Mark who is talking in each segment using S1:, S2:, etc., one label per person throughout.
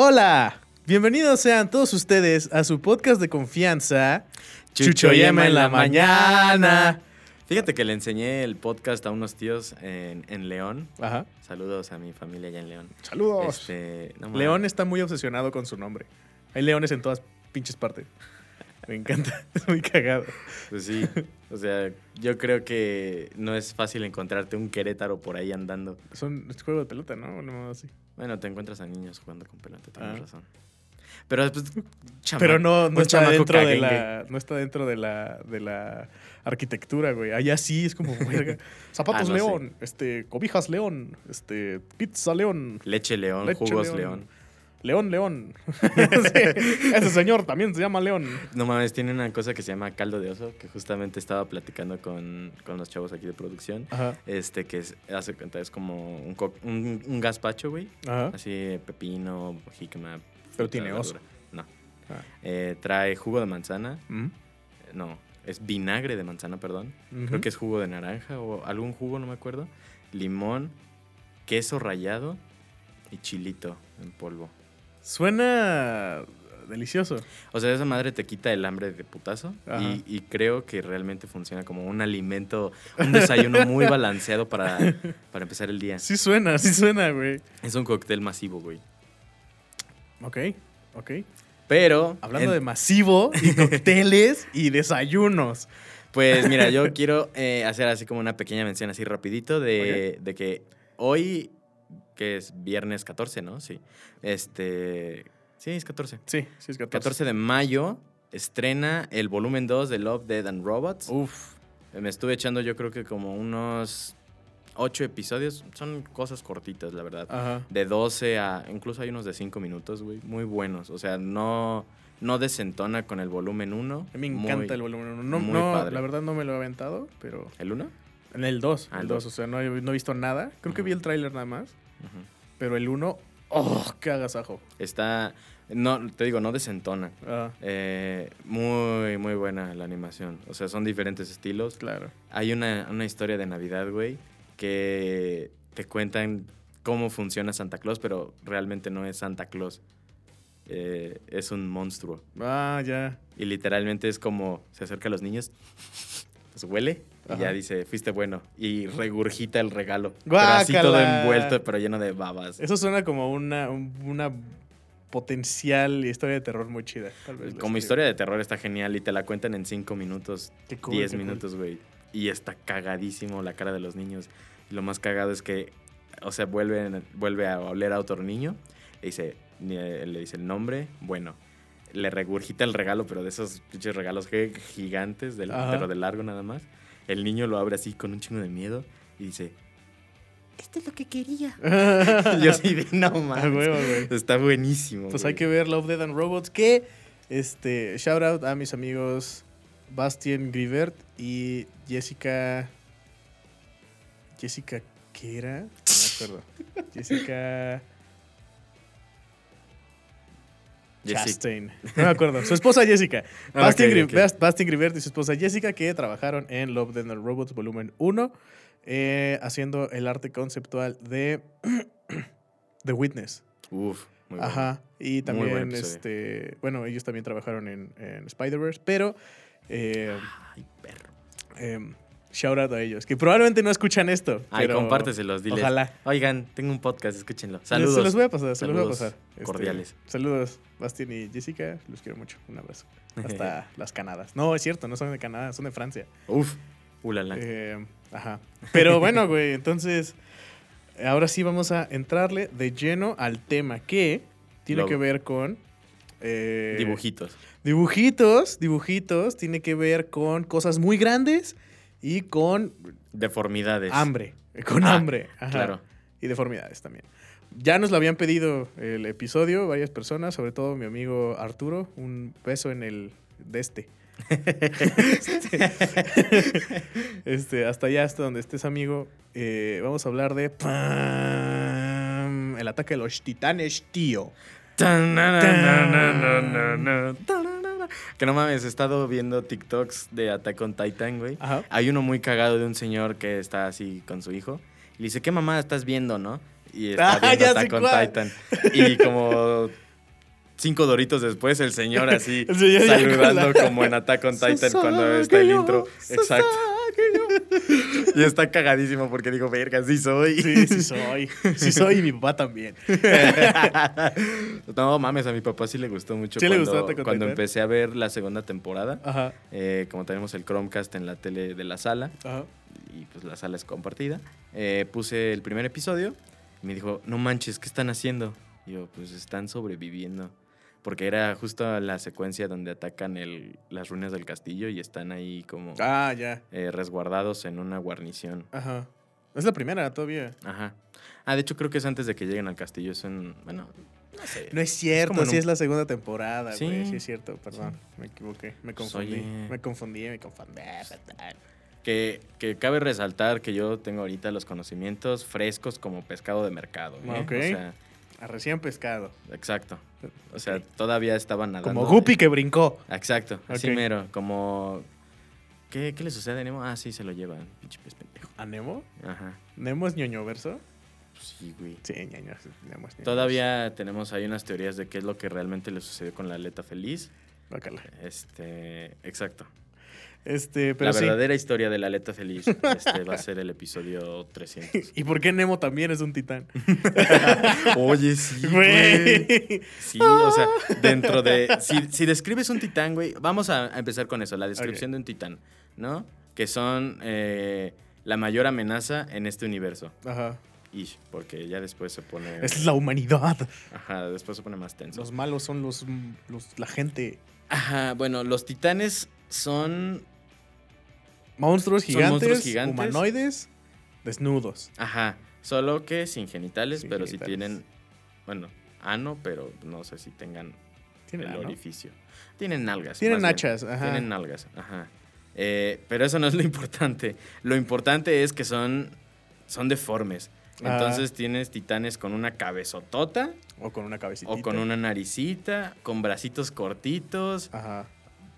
S1: Hola, bienvenidos sean todos ustedes a su podcast de confianza, Chucho y Emma en la mañana.
S2: Fíjate que le enseñé el podcast a unos tíos en, en León.
S1: Ajá.
S2: Saludos a mi familia allá en León.
S1: Saludos.
S2: Este, no.
S1: León está muy obsesionado con su nombre. Hay leones en todas pinches partes. Me encanta, es muy cagado.
S2: Pues sí. O sea, yo creo que no es fácil encontrarte un Querétaro por ahí andando.
S1: Son es juego de pelota, ¿no? No, así.
S2: Bueno, te encuentras a niños jugando con pelota, tienes
S1: Ah.
S2: razón. Pero después. chama-
S1: Pero no, no está dentro de la, no está dentro de la, de la arquitectura, güey. Allá sí es como verga. Zapatos
S2: Ah, no sé.
S1: León, este, cobijas León, este, pizza León,
S2: Leche León,
S1: Leche
S2: jugos
S1: León.
S2: León.
S1: León León. Sí, ese señor también se llama León.
S2: No mames, tiene una cosa que se llama caldo de oso, que justamente estaba platicando con, con los chavos aquí de producción.
S1: Ajá,
S2: Este, que es, hace cuenta, es como un, co- un, un gazpacho, güey.
S1: ajá.
S2: Así, pepino, jícama.
S1: Pero tiene oso.
S2: verdura. No.
S1: Ah.
S2: Eh, trae jugo de manzana.
S1: Mm,
S2: No, es vinagre de manzana, perdón. Creo que es jugo de naranja o algún jugo, no me acuerdo. Limón, queso rallado y chilito en polvo.
S1: Suena delicioso.
S2: O sea, esa madre te quita el hambre de putazo y, y creo que realmente funciona como un alimento, un desayuno muy balanceado para, para empezar el día.
S1: Sí suena, sí suena, güey.
S2: Es un cóctel masivo, güey.
S1: Ok, ok.
S2: Pero,
S1: Hablando
S2: en-
S1: de masivo y cócteles y desayunos.
S2: pues mira, yo quiero eh, hacer así como una pequeña mención así rapidito de, de que hoy, que es viernes 14, ¿no? Sí. Este, sí, es 14.
S1: Sí, sí es 14.
S2: 14 de mayo estrena el volumen 2 de Love, Dead and Robots.
S1: Uf.
S2: Me estuve echando yo creo que como unos 8 episodios. Son cosas cortitas, la verdad.
S1: Ajá.
S2: De 12 a... Incluso hay unos de 5 minutos, güey. Muy buenos. O sea, no, no desentona con el volumen 1.
S1: A mí me encanta el volumen 1. No,
S2: muy
S1: no,
S2: padre.
S1: la verdad no me lo he aventado, pero
S2: ¿El 1?
S1: en el 2,
S2: Ah,
S1: el
S2: el
S1: 2,
S2: dos.
S1: o sea, no he, no he visto nada. Creo que vi el tráiler nada más, Pero el 1, oh, qué agasajo.
S2: Está... No, te digo, no desentona.
S1: Ah,
S2: Eh, muy, muy buena la animación. O sea, son diferentes estilos.
S1: claro.
S2: Hay una, una historia de Navidad, güey, que te cuentan cómo funciona Santa Claus, pero realmente no es Santa Claus. Eh, es un monstruo.
S1: Ah, ya.
S2: Y literalmente es como se acerca a los niños, los huele y ya dice, fuiste bueno. Y regurgita el regalo. Pero así todo
S1: ¡Guácala!
S2: envuelto, pero lleno de babas.
S1: Eso suena como una, un- una potencial historia de terror muy chida. Tal vez
S2: Como historia de terror está genial y te la cuentan en cinco minutos,
S1: Qué cool,
S2: 10
S1: qué cool.
S2: minutos, güey. Y está cagadísimo la cara de los niños. Y lo más cagado es que, o sea, vuelve, vuelve a oler a otro niño. Le dice, le le dice el nombre, bueno. Le regurgita el regalo, pero de esos pinches regalos gi- gigantes, del, pero de largo nada más. El niño lo abre así con un chingo de miedo y dice, esto es lo que quería. Yo así de, no mames.
S1: güey.
S2: Está buenísimo.
S1: Pues
S2: güey.
S1: hay que ver Love, Dead and Robots. Que, este, shout out a mis amigos Bastien Grivert y Jessica. Jessica, ¿qué era? No me acuerdo. Jessica Chastain. No me acuerdo. Su esposa Jessica.
S2: Ah,
S1: Bastien,
S2: ok,
S1: Gri-
S2: ok.
S1: Bast- Bastien Grivert y su esposa Jessica que trabajaron en Love, and Robots volumen 1 eh, haciendo el arte conceptual de The Witness.
S2: Uf, muy bueno.
S1: Ajá. Y también,
S2: episodio.
S1: este, bueno, ellos también trabajaron en, en Spider-Verse, pero eh,
S2: Ay, perro.
S1: em, shout out a ellos, que probablemente no escuchan esto.
S2: Ay,
S1: pero
S2: compárteselos, diles.
S1: Ojalá.
S2: Oigan, tengo un podcast, escúchenlo.
S1: Se
S2: Saludos.
S1: los voy a pasar, se los voy a
S2: Saludos
S1: pasar. Este,
S2: cordiales.
S1: saludos, Bastien y Jessica, los quiero mucho. Un abrazo. Hasta las Canadas. No, es cierto, no son de Canadá, son de Francia.
S2: Uf, ulala.
S1: Eh, ajá. Pero bueno, güey, entonces, ahora sí vamos a entrarle de lleno al tema que tiene
S2: Logo.
S1: que ver con... eh,
S2: Dibujitos.
S1: Dibujitos, dibujitos, tiene que ver con cosas muy grandes y con
S2: Deformidades.
S1: hambre. Con
S2: Ah,
S1: hambre. ajá.
S2: Claro.
S1: Y deformidades también. Ya nos lo habían pedido el episodio varias personas, sobre todo mi amigo Arturo. Un beso en el de este. este, hasta allá, hasta donde estés, amigo. Eh, vamos a hablar de ¡pam! el ataque de los titanes, tío.
S2: Que no mames, he estado viendo TikToks de Attack on Titan, güey.
S1: Ajá.
S2: Hay uno muy cagado de un señor que está así con su hijo. Y le dice, ¿qué mamá estás viendo, no? Y está
S1: Ah,
S2: viendo
S1: sé
S2: Attack on. Titan. Y como cinco doritos después, el señor así
S1: El señor
S2: saludando
S1: la-
S2: como en Attack on Titan cuando está el intro. Exacto. Y está cagadísimo porque digo, verga, sí soy.
S1: Sí, sí soy. Sí soy y mi papá también.
S2: no mames, a mi papá sí le gustó mucho
S1: ¿Sí le
S2: cuando,
S1: gustó
S2: cuando empecé a ver la segunda temporada.
S1: Ajá.
S2: eh, como tenemos el Chromecast en la tele de la sala,
S1: Ajá.
S2: y pues la sala es compartida, eh, puse el primer episodio me dijo, no manches, ¿qué están haciendo? Y yo, pues están sobreviviendo. Porque era justo la secuencia donde atacan el, las ruinas del castillo y están ahí como
S1: Ah, ya.
S2: eh, resguardados en una guarnición.
S1: Ajá. Es la primera todavía.
S2: Ajá. Ah, de hecho creo que es antes de que lleguen al castillo. Es bueno, no sé.
S1: No es cierto,
S2: en
S1: sí
S2: un-
S1: es la segunda temporada,
S2: Sí.
S1: güey. Sí es cierto, perdón. Me equivoqué. Me
S2: Pues,
S1: confundí. Me confundí, me confundí.
S2: Que, que cabe resaltar que yo tengo ahorita los conocimientos frescos como pescado de mercado. ¿eh?
S1: Ok.
S2: O sea,
S1: A recién pescado.
S2: exacto. O sea, todavía estaban nadando.
S1: Como Guppy que brincó.
S2: Exacto, así
S1: Ok.
S2: mero. Como. ¿Qué, ¿Qué le sucede a Nemo? Ah, sí, se lo llevan. Pinche pez pendejo.
S1: ¿A Nemo?
S2: Ajá.
S1: ¿Nemo es ñoño verso?
S2: Pues sí, güey.
S1: Sí, ñoño. Nemo es ñoño
S2: Todavía tenemos ahí unas teorías de qué es lo que realmente le sucedió con la aleta feliz.
S1: Guácala.
S2: Este, exacto.
S1: Este, pero
S2: la
S1: sí.
S2: verdadera historia de la aleta feliz este, va a ser el episodio 300.
S1: ¿Y por qué Nemo también es un titán?
S2: Oye, sí, güey.
S1: Güey.
S2: Sí, o sea, dentro de. Si, si describes un titán, güey, vamos a, a empezar con eso, la descripción de un titán, ¿no? Que son eh, la mayor amenaza en este universo.
S1: Ajá.
S2: Ish, porque ya después se pone.
S1: Es la humanidad.
S2: Ajá, después se pone más tenso.
S1: Los malos son los, los la gente.
S2: Ajá, bueno, los titanes son.
S1: Monstruos
S2: Son
S1: gigantes,
S2: monstruos gigantes.
S1: humanoides, desnudos.
S2: Ajá, solo que sin genitales,
S1: Sin
S2: pero sí
S1: genitales.
S2: tienen. Bueno, ano, pero no sé si tengan
S1: Tienen
S2: el
S1: ano.
S2: orificio. Tienen nalgas.
S1: Tienen
S2: bien.
S1: hachas, ajá.
S2: Tienen nalgas, ajá. Eh, pero eso no es lo importante. Lo importante es que son, son deformes.
S1: Ah.
S2: Entonces tienes titanes con una cabezotota
S1: O con una cabecita.
S2: o con una naricita, con bracitos cortitos,
S1: Ajá.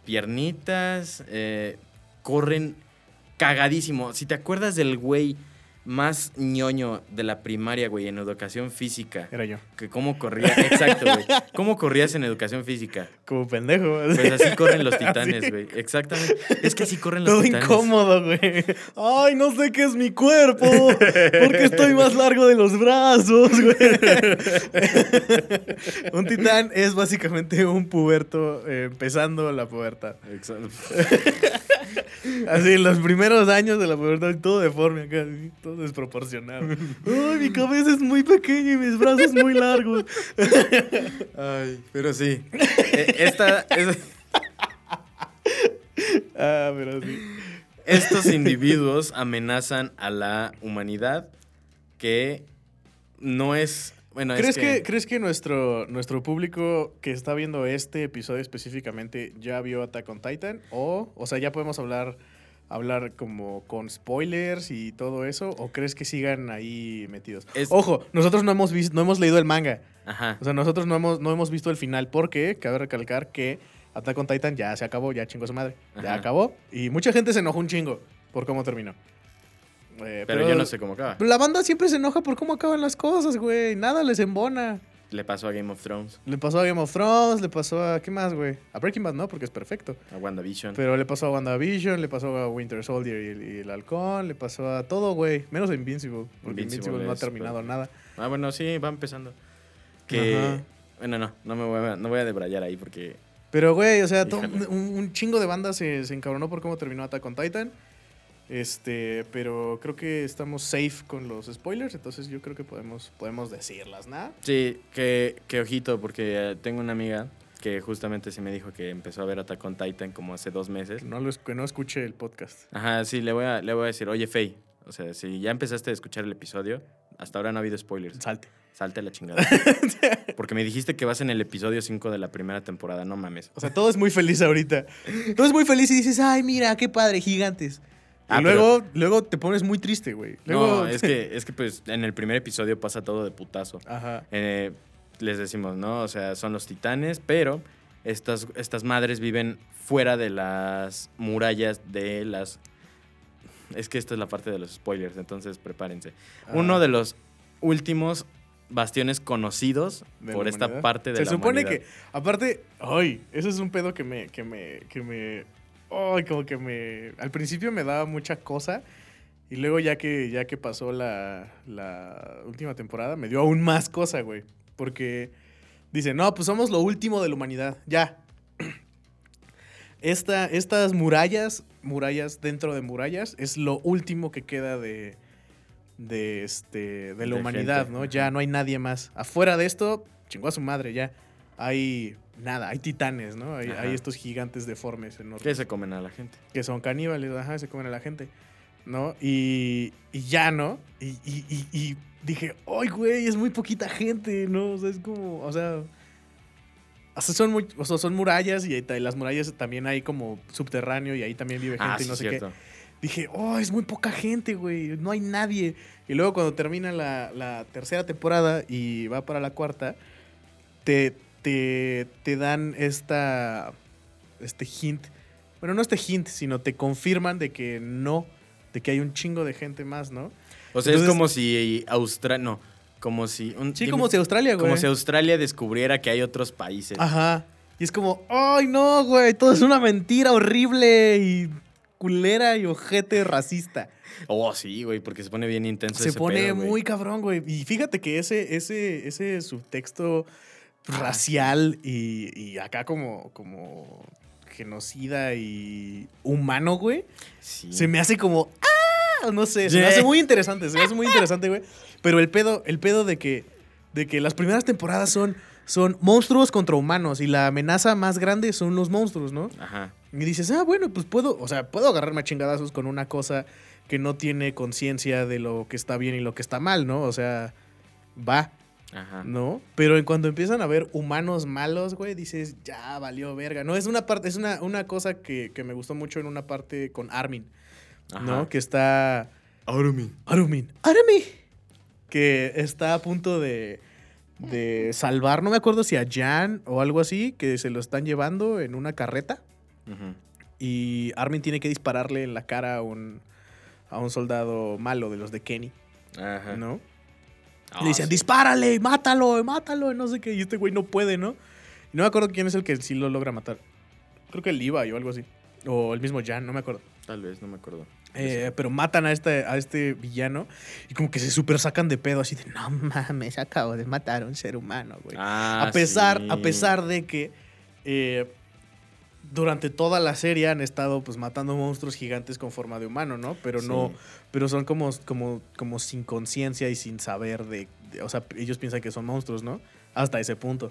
S2: Piernitas, eh, corren cagadísimo. Si te acuerdas del güey más ñoño de la primaria, güey, en educación física,
S1: Era yo.
S2: que cómo corría, exacto, güey. ¿Cómo corrías en educación física?
S1: Como pendejo.
S2: Pues así corren los titanes,
S1: Así.
S2: güey. Exactamente. Es que así corren los
S1: Todo
S2: titanes.
S1: incómodo, güey. Ay, no sé qué es mi cuerpo. Porque estoy más largo de los brazos, güey. un titán es básicamente un puberto eh, empezando la pubertad.
S2: Exacto.
S1: Así, en los primeros años de la pubertad, todo deforme acá, así, todo desproporcionado. Ay, mi cabeza es muy pequeña y mis brazos muy largos.
S2: Ay, pero sí. Eh, Esta, es-
S1: Ah, pero sí.
S2: estos individuos amenazan a la humanidad que no es... Bueno,
S1: ¿Crees
S2: es
S1: que,
S2: que...
S1: ¿crees que nuestro, nuestro público que está viendo este episodio específicamente ya vio Attack on Titan? O, o sea, ya podemos hablar, hablar como con spoilers y todo eso. ¿O crees que sigan ahí metidos?
S2: Es-
S1: Ojo, nosotros no hemos visto, no hemos leído el manga.
S2: Ajá.
S1: O sea, nosotros no hemos, no hemos visto el final porque cabe recalcar que Attack on Titan ya se acabó, ya chingó su madre. Ya acabó. Y mucha gente se enojó un chingo por cómo terminó. Eh,
S2: Pero, yo no sé cómo acaba.
S1: La banda siempre se enoja por cómo acaban las cosas, güey. Nada les embona.
S2: Le pasó a Game of Thrones,
S1: Le pasó a Game of Thrones, le pasó a. ¿Qué más, güey? A Breaking Bad no, porque es perfecto.
S2: a WandaVision.
S1: Pero le pasó a WandaVision, le pasó a Winter Soldier y el, y el Halcón, le pasó a todo, güey. Menos a Invincible, porque
S2: Invincible
S1: Invincible, no ha terminado
S2: pero-
S1: nada.
S2: Ah, bueno, sí, va empezando. Que...
S1: Ajá.
S2: Bueno, no, no me voy a, no voy a debrayar ahí porque...
S1: Pero, güey, o sea, un, un chingo de bandas se, se encabronó por cómo terminó Attack on Titan. Este, pero creo que estamos safe con los spoilers, entonces yo creo que podemos, podemos decirlas, ¿no?
S2: Sí, que, que ojito, porque eh, tengo una amiga que justamente sí me dijo que empezó a ver Attack on Titan como hace dos meses.
S1: Que no, lo, que no escuche el podcast.
S2: Ajá, sí, le voy a, le voy a decir, oye, Faye, o sea, si ya empezaste a escuchar el episodio, hasta ahora no ha habido spoilers.
S1: Salte.
S2: Salte a la chingada. Porque me dijiste que vas en el episodio 5 de la primera temporada, no mames.
S1: O sea, todo es muy feliz ahorita. Todo es muy feliz y dices, ay, mira, qué padre, gigantes. Y
S2: Ah,
S1: luego, luego te pones muy triste, güey. Luego...
S2: No, es que, es que pues en el primer episodio pasa todo de putazo.
S1: Ajá.
S2: Eh, les decimos, ¿no? O sea, son los titanes, pero estas, estas madres viven fuera de las murallas de las... Es que esta es la parte de los spoilers, entonces prepárense.
S1: Ah.
S2: Uno de los últimos bastiones conocidos por esta parte de
S1: Se
S2: la
S1: supone
S2: humanidad.
S1: que, aparte, ay, eso es un pedo que me, que me, que me, ay, como que me, al principio me daba mucha cosa y luego ya que, ya que pasó la, la última temporada me dio aún más cosa, güey, porque dice, no, pues somos lo último de la humanidad, ya. Esta, estas murallas, murallas dentro de murallas, es lo último que queda de, de, este, de la
S2: De
S1: humanidad,
S2: gente,
S1: ¿no? Ya no hay nadie más. Afuera de esto, chingó a su madre, ya. Hay nada, hay titanes, ¿no? Hay, hay estos gigantes deformes enormes.
S2: Que se comen a la gente.
S1: Que son caníbales, ajá, se comen a la gente, ¿no? Y, y ya, ¿no? Y, y- y- y dije, ¡ay, güey! Es muy poquita gente, ¿no? O sea, es como, o sea... o sea, son, muy- o sea, son murallas y las murallas también hay como subterráneo y ahí también vive gente
S2: Ah,
S1: y
S2: sí,
S1: no sé qué dije, oh, es muy poca gente, güey, no hay nadie. Y luego cuando termina la, la tercera temporada y va para la cuarta, te, te, te dan esta, este hint. Bueno, no este hint, sino te confirman de que no, de que hay un chingo de gente más, ¿no?
S2: O sea,
S1: Entonces-
S2: es como si Australia. No, como si. Un,
S1: Sí,
S2: dime-
S1: como si Australia, güey.
S2: como si Australia descubriera que hay otros países.
S1: Ajá. Y es como, ay, no, güey, todo es una mentira horrible y culera y ojete racista.
S2: Oh, sí, güey, porque se pone bien intenso.
S1: Se
S2: ese
S1: pone
S2: pedo,
S1: muy cabrón, güey. Y fíjate que ese, ese, ese subtexto racial y, y acá como, como genocida y humano, güey,
S2: Sí.
S1: se me hace como, ¡ah! No sé, se me hace muy interesante, se me hace muy interesante, güey. Pero el pedo, el pedo de que, de que las primeras temporadas son, son monstruos contra humanos y la amenaza más grande son los monstruos, ¿no?
S2: Ajá.
S1: Y dices, ah, bueno, pues puedo, o sea, puedo agarrarme a chingadazos con una cosa que no tiene conciencia de lo que está bien y lo que está mal, ¿no? O sea, va,
S2: Ajá.
S1: ¿no? Pero en cuando empiezan a ver humanos malos, güey, dices, ya valió verga. No, es una parte, es una, una cosa que, que me gustó mucho en una parte con Armin,
S2: Ajá.
S1: ¿no? Que está.
S2: Armin.
S1: Armin. Armin. Que está a punto de. De salvar, no me acuerdo si a Jan o algo así, que se lo están llevando en una carreta.
S2: Ujú.
S1: Y Armin tiene que dispararle en la cara a un, a un soldado malo de los de Kenny,
S2: Ajá.
S1: ¿no? Le dicen,
S2: sí.
S1: dispárale, mátalo, mátalo, no sé qué. Y este güey no puede, ¿no? Y no me acuerdo quién es el que sí lo logra matar. Creo que el Levi o algo así. O el mismo Jan, no me acuerdo.
S2: Tal vez, no me acuerdo.
S1: Eh, pero matan a este, a este villano y como que se super sacan de pedo así de, no mames, acabo de matar a un ser humano, güey.
S2: Ah,
S1: a pesar,
S2: sí.
S1: a pesar de que eh, durante toda la serie han estado pues matando monstruos gigantes con forma de humano, ¿no? Pero no,
S2: Sí.
S1: pero son como, como, como sin conciencia y sin saber de, de- o sea, ellos piensan que son monstruos, ¿no? Hasta ese punto.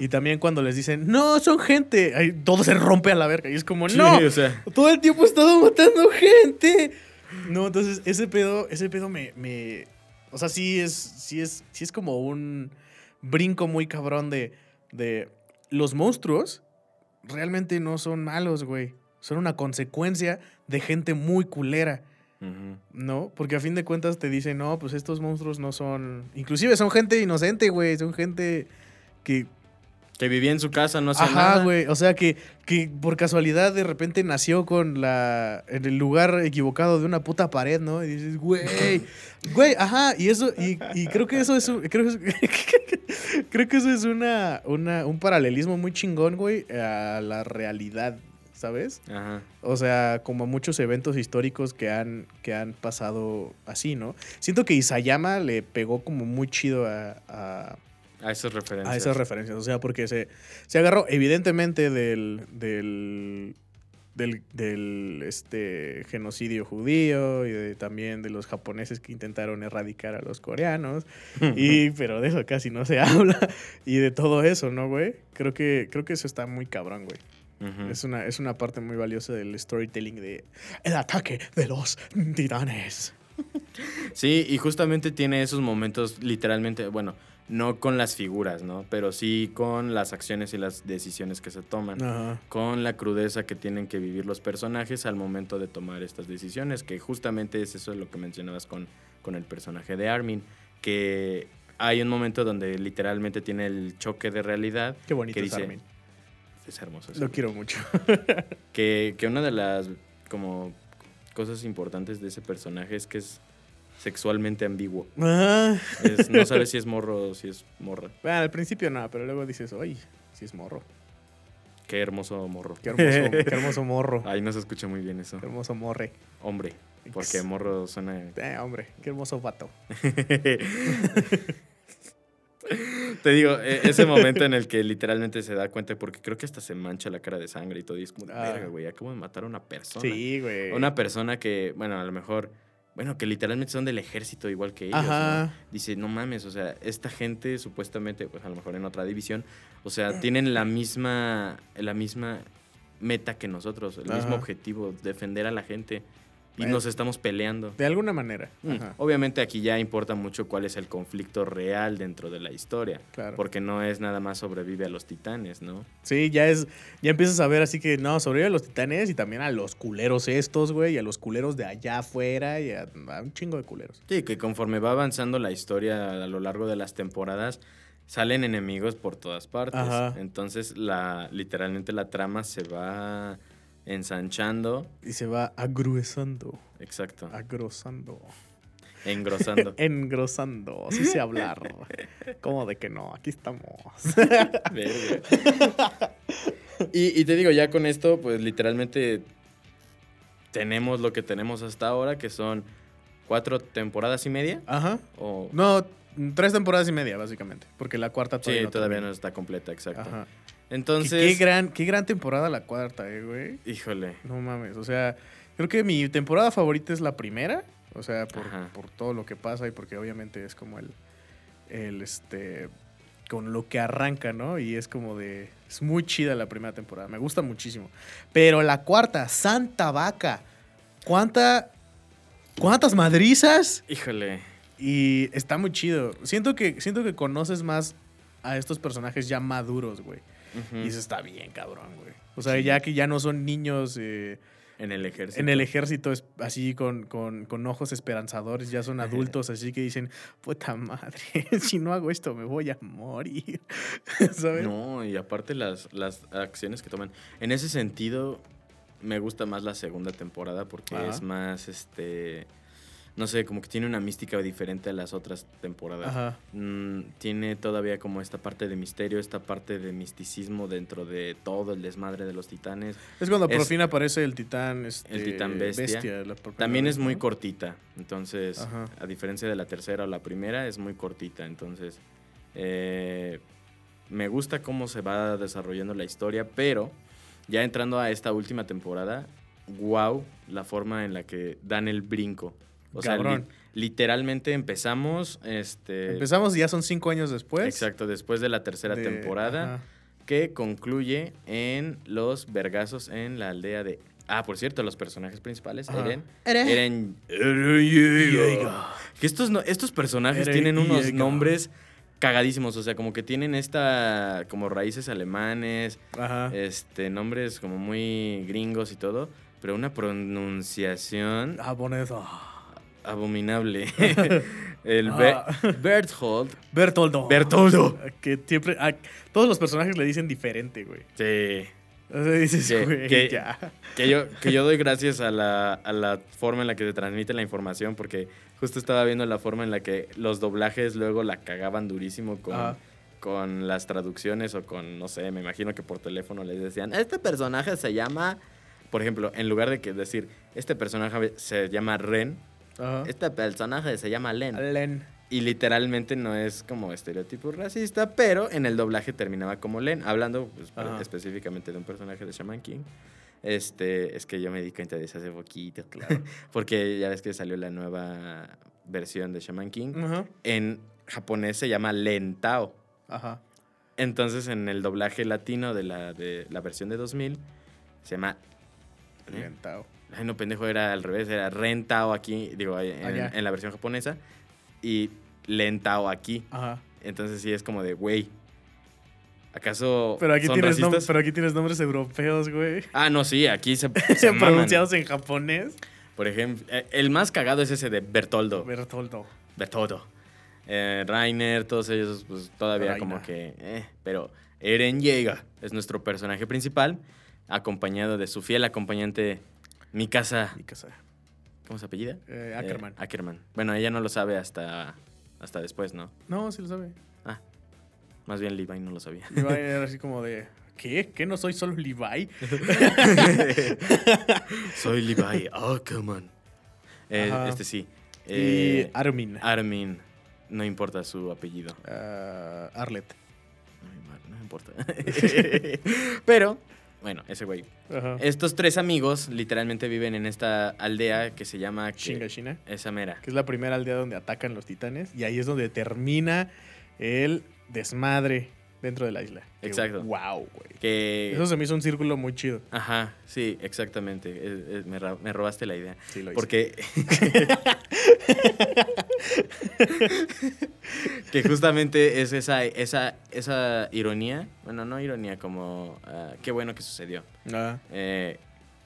S1: Y también cuando les dicen, no, son gente, ahí todo se rompe a la verga. Y es como,
S2: Sí,
S1: no,
S2: o sea.
S1: todo el tiempo he estado matando gente. No, entonces ese pedo, ese pedo me, me- o sea, sí es, sí es, sí es como un brinco muy cabrón de, de los monstruos realmente no son malos, güey. Son una consecuencia de gente muy culera. ¿no? Porque a fin de cuentas te dicen, no, pues estos monstruos no son, inclusive son gente inocente, güey, son gente que
S2: Que vivía en su casa, no hacía
S1: Ajá,
S2: nada.
S1: güey. O sea, que, que por casualidad de repente nació con la. en el lugar equivocado de una puta pared, ¿no? Y dices, güey. Güey, ajá. Y eso. Y, y creo que eso es. un- Creo creo que eso es una, una, un paralelismo muy chingón, güey, a la realidad, ¿sabes?
S2: Ajá.
S1: O sea, como muchos eventos históricos que han, que han pasado así, ¿no? Siento que Isayama le pegó como muy chido a- a,
S2: A esas referencias.
S1: a esas referencias. O sea, porque se, se agarró evidentemente del, del, del, del, este, genocidio judío y de- también de los japoneses que intentaron erradicar a los coreanos. y, pero de eso casi no se habla. Y de todo eso, ¿no, güey? Creo que, creo que eso está muy cabrón, güey. Es, una, es una parte muy valiosa del storytelling de el ataque de los titanes.
S2: Sí, y justamente tiene esos momentos literalmente, bueno, no con las figuras, ¿no? Pero sí con las acciones y las decisiones que se toman.
S1: Ajá.
S2: Con la crudeza que tienen que vivir los personajes al momento de tomar estas decisiones, que justamente es eso lo que mencionabas con, con el personaje de Armin, que hay un momento donde literalmente tiene el choque de realidad.
S1: Qué bonito
S2: que
S1: es Armin.
S2: Es hermoso. es
S1: Lo
S2: hermoso.
S1: quiero mucho.
S2: Que, que una de las como cosas importantes de ese personaje es que es sexualmente ambiguo.
S1: Ah.
S2: Es- no sabes si es morro o si es morra.
S1: Bueno, al principio no, pero luego dices, oye, sí es morro.
S2: Qué hermoso morro.
S1: Qué hermoso, qué hermoso morro.
S2: Ahí no se escucha muy bien eso.
S1: Qué hermoso morre.
S2: Hombre. Porque morro suena.
S1: Eh, hombre, qué hermoso vato.
S2: Te digo, e- ese momento en el que literalmente se da cuenta, porque creo que hasta se mancha la cara de sangre y todo, y es como,
S1: Ah.
S2: verga, güey, acabo de matar a una persona.
S1: Sí, güey.
S2: Una persona que, bueno, a lo mejor, bueno, que literalmente son del ejército igual que ellos. Dice, no mames, o sea, esta gente supuestamente, pues a lo mejor en otra división, o sea, tienen la misma, la misma meta que nosotros, el mismo objetivo, defender a la gente. Y
S1: Bueno.
S2: nos estamos peleando.
S1: De alguna manera.
S2: Mm,
S1: Ajá,
S2: Obviamente aquí ya importa mucho cuál es el conflicto real dentro de la historia.
S1: claro.
S2: Porque no es nada más sobrevive a los titanes, ¿no?
S1: Sí, ya es, ya empiezas a ver así que no, sobrevive a los titanes y también a los culeros estos, güey, y a los culeros de allá afuera y a, a un chingo de culeros.
S2: Sí, que conforme va avanzando la historia a lo largo de las temporadas, salen enemigos por todas partes.
S1: Ajá.
S2: Entonces, la, literalmente la trama se va ensanchando.
S1: Y se va agruesando,
S2: Exacto.
S1: agrosando,
S2: Engrosando.
S1: engrosando, así sé hablar. ¿Cómo de que no? Aquí estamos.
S2: Y, y te digo, ya con esto, pues literalmente tenemos lo que tenemos hasta ahora, que son cuatro temporadas y media.
S1: Ajá.
S2: O,
S1: No, tres temporadas y media, básicamente, porque la cuarta todavía
S2: sí,
S1: no
S2: todavía no está completa, exacto.
S1: Ajá.
S2: Entonces,
S1: qué, qué gran, qué gran temporada la cuarta, eh, güey.
S2: híjole.
S1: No mames, o sea, creo que mi temporada favorita es la primera, o sea, por, por todo lo que pasa y porque obviamente es como el, el, este, con lo que arranca, ¿no? Y es como de, es muy chida la primera temporada, me gusta muchísimo. Pero la cuarta, Santa Vaca, ¿cuánta, cuántas madrizas?
S2: Híjole.
S1: Y está muy chido. Siento que, siento que conoces más a estos personajes ya maduros, güey. Y eso está bien, cabrón, güey. O sea,
S2: Sí.
S1: ya que ya no son niños... eh,
S2: En el ejército.
S1: en el ejército así con, con- con ojos esperanzadores, ya son adultos, así que dicen, puta madre, si no hago esto me voy a morir. ¿Sabes?
S2: No, y aparte las, las acciones que toman. En ese sentido, me gusta más la segunda temporada porque
S1: Ajá.
S2: es más, este, no sé, como que tiene una mística diferente a las otras temporadas.
S1: Ajá.
S2: Mm, tiene todavía como esta parte de misterio, esta parte de misticismo dentro de todo el desmadre de los titanes.
S1: Es cuando por fin aparece el titán, este,
S2: El titán bestia.
S1: la
S2: También
S1: vez,
S2: es muy
S1: ¿no?
S2: cortita, entonces,
S1: Ajá.
S2: a diferencia de la tercera o la primera, es muy cortita, entonces, eh, me gusta cómo se va desarrollando la historia, pero ya entrando a esta última temporada, wow, la forma en la que dan el brinco. O sea, li- literalmente empezamos, este,
S1: Empezamos y ya son cinco años después.
S2: exacto, después de la tercera
S1: de-
S2: temporada,
S1: ajá.
S2: que concluye en los vergazos en la aldea de... Ah, por cierto, los personajes principales,
S1: Ajá.
S2: Eren,
S1: Eren.
S2: Que estos, no- estos personajes
S1: Eren
S2: tienen unos
S1: Yeager.
S2: nombres cagadísimos, o sea, como que tienen esta, como raíces alemanes,
S1: Ajá.
S2: este, nombres como muy gringos y todo, pero una pronunciación
S1: Ah, bonito.
S2: Abominable. El
S1: Ah.
S2: Berthold.
S1: Bertoldo.
S2: Bertoldo.
S1: Que siempre. todos los personajes le dicen diferente, güey.
S2: Sí.
S1: O sea, dices,
S2: Que-
S1: güey,
S2: que-
S1: ya.
S2: Que yo, que yo doy gracias a la, a la forma en la que se transmite la información, porque justo estaba viendo la forma en la que los doblajes luego la cagaban durísimo con, con las traducciones o con, no sé, me imagino que por teléfono les decían, este personaje se llama, por ejemplo, en lugar de que decir, este personaje se llama Ren,
S1: Ajá.
S2: este personaje se llama Len.
S1: Len.
S2: Y literalmente no es como estereotipo racista, pero en el doblaje terminaba como Len, hablando pues, específicamente de un personaje de Shaman King. Este, es que yo me di cuenta de eso hace poquito, claro. porque ya ves que salió la nueva versión de Shaman King. En japonés se llama Lentao.
S1: Ajá.
S2: Entonces en el doblaje latino de la, de la versión de 2000 se llama... ¿eh?
S1: Inventado.
S2: Ay, no, pendejo, era al revés, era Rentao aquí, digo, en, la versión japonesa, y Lentao aquí.
S1: Ajá.
S2: Entonces sí es como de, güey, ¿acaso
S1: Pero aquí,
S2: son
S1: tienes
S2: racistas?
S1: pero aquí tienes nombres europeos, güey.
S2: Ah, no, sí, aquí se, se.
S1: Pronunciados en japonés.
S2: Por ejemplo, eh, el más cagado es ese de Bertoldo.
S1: Bertoldo.
S2: Bertoldo. Eh, Rainer, todos ellos, pues todavía como que... eh, pero Eren Yeager es nuestro personaje principal, acompañado de su fiel acompañante, Mikasa.
S1: Mi casa.
S2: ¿Cómo se apellida?
S1: Eh, Ackerman.
S2: Eh, Ackerman. Bueno, ella no lo sabe hasta, hasta después, ¿no?
S1: No, sí lo sabe.
S2: Ah, más bien Levi no lo sabía.
S1: Levi era así como de, ¿qué? ¿Qué no soy solo Levi?
S2: Soy Levi Ackerman. Eh, este sí.
S1: y
S2: Eh,
S1: Armin.
S2: Armin. No importa su apellido.
S1: Ah, Arlet.
S2: No, no importa. Pero, bueno, ese güey.
S1: Ajá.
S2: Estos tres amigos literalmente viven en esta aldea que se llama...
S1: Shingashina.
S2: Esa mera.
S1: Que es la primera aldea donde atacan los titanes. Y ahí es donde termina el desmadre dentro de la isla. Que,
S2: Exacto.
S1: Wow, güey.
S2: Que...
S1: Eso se me hizo un círculo muy chido.
S2: Ajá, sí, exactamente. Me robaste la idea.
S1: Sí, lo hice.
S2: Porque. que justamente es esa, esa, esa ironía. Bueno, no ironía, como. ah, qué bueno que sucedió.
S1: Ah,
S2: Eh,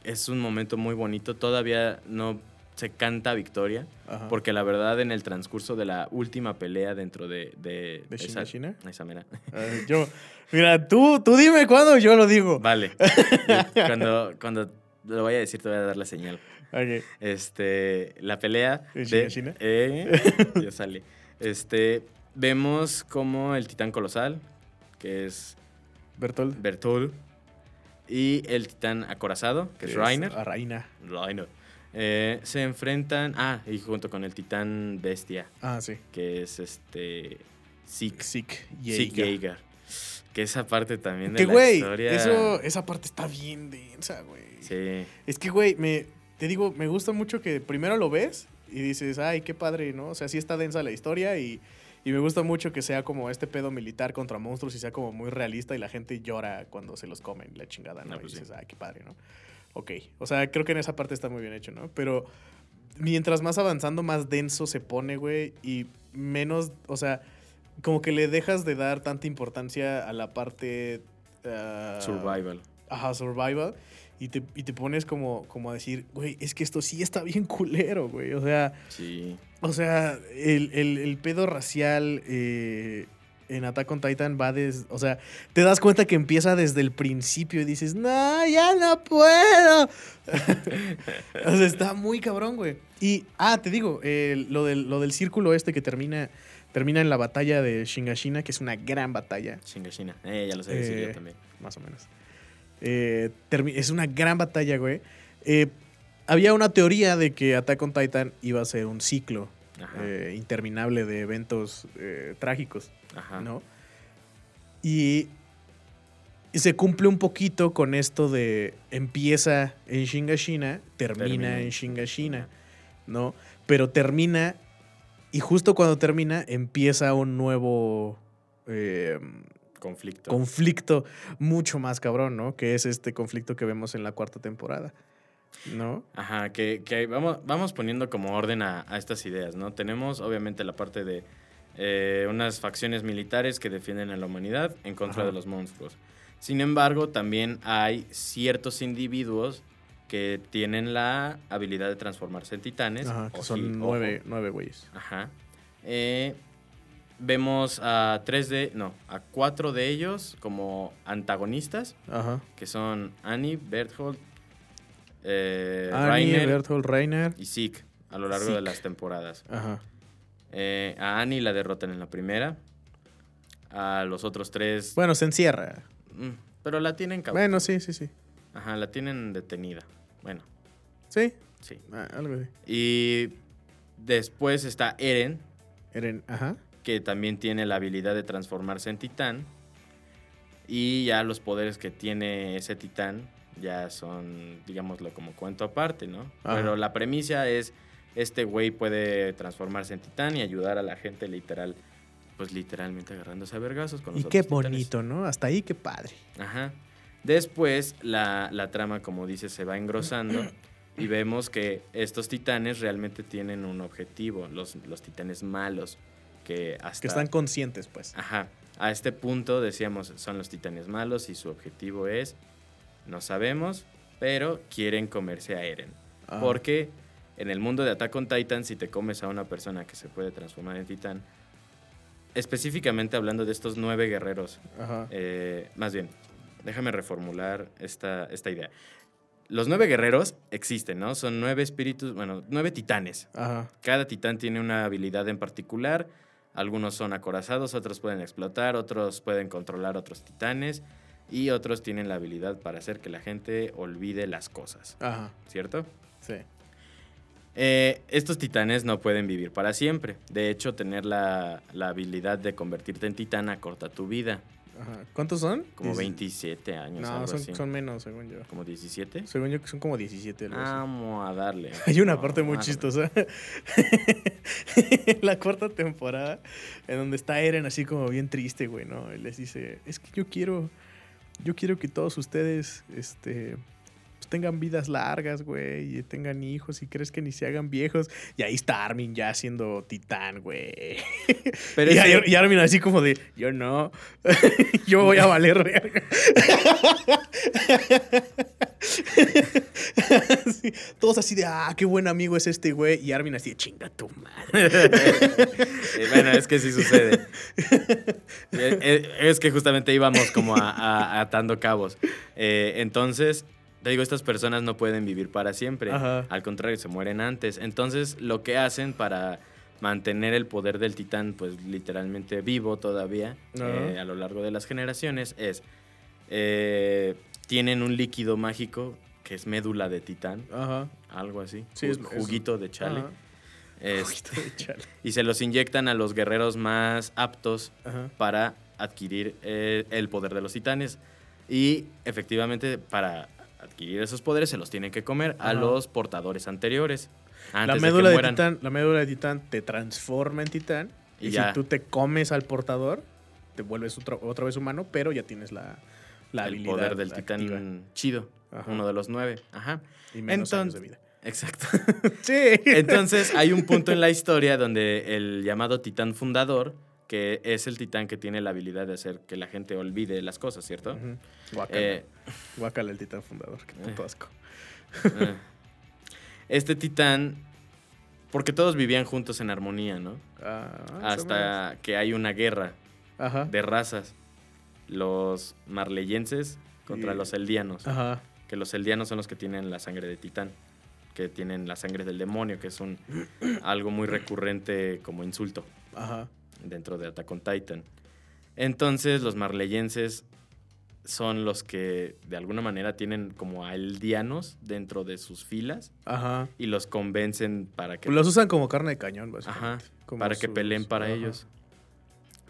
S2: es un momento muy bonito. Todavía no se canta victoria.
S1: ajá.
S2: Porque la verdad, en el transcurso de la última pelea dentro de. ¿De,
S1: ¿De
S2: esa,
S1: Shingashina?
S2: esa mera.
S1: Ah, yo, mira, tú, tú dime cuándo, yo lo digo.
S2: Vale. cuando, cuando lo voy a decir, te voy a dar la señal.
S1: Ok.
S2: Este, la pelea
S1: ¿En
S2: de
S1: China, China?
S2: eh, ya sale. Este, vemos como el titán colosal, que es
S1: Bertolt.
S2: Bertol, y el titán acorazado, que es Reiner,
S1: A Reina.
S2: Reiner, eh, se enfrentan, ah, y junto con el titán bestia,
S1: Ah, sí.
S2: que es este Zeke,
S1: Sick
S2: Zeke
S1: Jaeger.
S2: Que esa parte también de
S1: Que,
S2: la
S1: güey,
S2: historia.
S1: eso, esa parte está bien densa, güey.
S2: Sí,
S1: Es que, güey, me, te digo, me gusta mucho que primero lo ves y dices, ay, qué padre, ¿no? O sea, sí está densa la historia y, y me gusta mucho que sea como este pedo militar contra monstruos y sea como muy realista y la gente llora cuando se los comen, la chingada, ¿no?
S2: Ah,
S1: y
S2: pues sí.
S1: dices, ay, qué padre, ¿no? Ok, o sea, creo que en esa parte está muy bien hecho, ¿no? Pero mientras más avanzando, más denso se pone, güey, y menos, o sea, como que le dejas de dar tanta importancia a la parte... ah,
S2: Survival.
S1: Ajá, survival. Y te, y te pones como, como a decir, güey, es que esto sí está bien culero, güey. O sea,
S2: Sí.
S1: o sea, el, el- el pedo racial eh, en Attack on Titan va desde. O sea, te das cuenta que empieza desde el principio y dices, no, ya no puedo. o sea, está muy cabrón, güey. Y, ah, te digo, eh, lo, del, lo del círculo este que termina, termina en la batalla de Shingashina, que es una gran batalla
S2: Shingashina. Eh, ya lo sé decir
S1: Eh,
S2: yo también.
S1: más o menos. Eh, es una gran batalla, güey. Eh, había una teoría de que Attack on Titan iba a ser un ciclo. Eh, interminable de eventos eh, trágicos,
S2: Ajá.
S1: ¿no? Y, y se cumple un poquito con esto de empieza en Shingashina, termina,
S2: Termina
S1: en
S2: en
S1: Shingashina, ¿no? Pero termina y justo cuando termina empieza un nuevo... eh,
S2: Conflicto.
S1: conflicto mucho más cabrón, ¿no? Que es este conflicto que vemos en la cuarta temporada, ¿no?
S2: Ajá, que, que vamos, vamos poniendo como orden a, a estas ideas, ¿no? Tenemos obviamente la parte de eh, unas facciones militares que defienden a la humanidad en contra
S1: Ajá.
S2: de los monstruos. Sin embargo, también hay ciertos individuos que tienen la habilidad de transformarse en titanes.
S1: Ajá, que son nueve, nueve güeyes.
S2: Ajá. Eh, vemos a tres de, no, a cuatro de ellos como antagonistas,
S1: Ajá.
S2: que son Annie, Berthold, eh,
S1: Annie,
S2: Rainer
S1: Bertolt, Reiner.
S2: y Zeke a lo largo de las temporadas.
S1: Ajá.
S2: Eh, a Annie la derrotan en la primera. A los otros tres.
S1: Bueno, se encierra.
S2: mm, pero la tienen cau-
S1: Bueno, sí, sí, sí.
S2: Ajá, la tienen detenida. Bueno,
S1: Sí,
S2: sí.
S1: ah, algo así.
S2: Y después está Eren,
S1: Eren, ajá.
S2: que también tiene la habilidad de transformarse en titán. Y ya los poderes que tiene ese titán ya son, digámoslo, como cuento aparte, ¿no?
S1: Ajá.
S2: Pero la premisa es, este güey puede transformarse en titán y ayudar a la gente literal, pues literalmente agarrándose a vergazos con los
S1: Y qué
S2: titanes.
S1: bonito, ¿no? Hasta ahí, qué padre.
S2: Ajá. Después la, la trama, como dices, se va engrosando y vemos que estos titanes realmente tienen un objetivo, los, los titanes malos, que hasta...
S1: Que están conscientes, pues.
S2: Ajá. A este punto decíamos, son los titanes malos y su objetivo es, no sabemos, pero quieren comerse a Eren.
S1: Ajá.
S2: Porque en el mundo de Attack on Titan, si te comes a una persona que se puede transformar en titán, específicamente hablando de estos nueve guerreros,
S1: Ajá.
S2: eh, más bien, déjame reformular esta, esta idea. los nueve guerreros existen, ¿no? Son nueve espíritus, bueno, nueve titanes.
S1: Ajá.
S2: Cada titán tiene una habilidad en particular. Algunos son acorazados, otros pueden explotar, otros pueden controlar otros titanes y otros tienen la habilidad para hacer que la gente olvide las cosas,
S1: Ajá.
S2: ¿cierto?
S1: Sí.
S2: Eh, estos titanes no pueden vivir para siempre. De hecho, tener la, la habilidad de convertirte en titán acorta tu vida.
S1: Ajá. ¿Cuántos son?
S2: Como
S1: Dieci-
S2: 27 años,
S1: No,
S2: algo
S1: son,
S2: así.
S1: son menos, según yo.
S2: ¿Como 17?
S1: Según yo son como 17. algo así.
S2: Vamos a darle.
S1: Hay una
S2: No,
S1: parte muy chistosa. la cuarta temporada, en donde está Eren así como bien triste, güey, ¿no? Y les dice, es que yo quiero, yo quiero que todos ustedes, este, tengan vidas largas, güey, y tengan hijos y crees que ni se hagan viejos. Y ahí está Armin ya siendo titán, güey.
S2: Pero
S1: y,
S2: ese-
S1: y Armin así como de, yo no, yo voy a valer. Sí, todos así de, ah, qué buen amigo es este güey. Y Armin así de, chinga tu madre.
S2: Bueno, es que sí sucede. Eh, eh, es que justamente íbamos como a- a- atando cabos. Eh, entonces, te digo, estas personas no pueden vivir para siempre.
S1: Ajá.
S2: Al contrario, se mueren antes. Entonces, lo que hacen para mantener el poder del titán, pues literalmente vivo todavía eh, a lo largo de las generaciones, es, eh, tienen un líquido mágico que es médula de titán,
S1: Ajá.
S2: algo así,
S1: Sí, es- es-
S2: juguito de chale.
S1: Ajá.
S2: Este,
S1: Ojito de chale.
S2: y se los inyectan a los guerreros más aptos
S1: Ajá.
S2: para adquirir eh, el poder de los titanes. Y efectivamente, para adquirir esos poderes se los tienen que comer a los portadores anteriores.
S1: La médula
S2: de que
S1: titán, la médula de titán te transforma en titán.
S2: Y
S1: si tú te comes al portador, te vuelves otro- otra vez humano, pero ya tienes la, la
S2: el
S1: habilidad
S2: poder del
S1: activa
S2: titán chido.
S1: Ajá.
S2: Uno de los nueve. Ajá.
S1: y menos años de vida.
S2: Exacto.
S1: Sí.
S2: Entonces hay un punto en la historia donde el llamado titán fundador, que es el titán que tiene la habilidad de hacer que la gente olvide las cosas, ¿cierto?
S1: Guácala.
S2: Eh,
S1: Guácala el titán fundador. Qué puto
S2: Eh.
S1: asco.
S2: Eh. Este titán, porque todos vivían juntos en armonía, ¿no?
S1: Ah.
S2: Hasta que hay una guerra
S1: Ajá.
S2: de razas. Los marleyenses contra
S1: Y-
S2: los eldianos.
S1: Ajá.
S2: Que los eldianos son los que tienen la sangre de titán. Que tienen la sangre del demonio, que es un algo muy recurrente como insulto
S1: Ajá.
S2: Dentro de Attack on Titan. Entonces, los marleyenses son los que de alguna manera tienen como a eldianos dentro de sus filas
S1: Ajá.
S2: y los convencen para que
S1: Pues los usan como carne de cañón, básicamente.
S2: Ajá,
S1: Como
S2: para que peleen para
S1: ajá.
S2: ellos.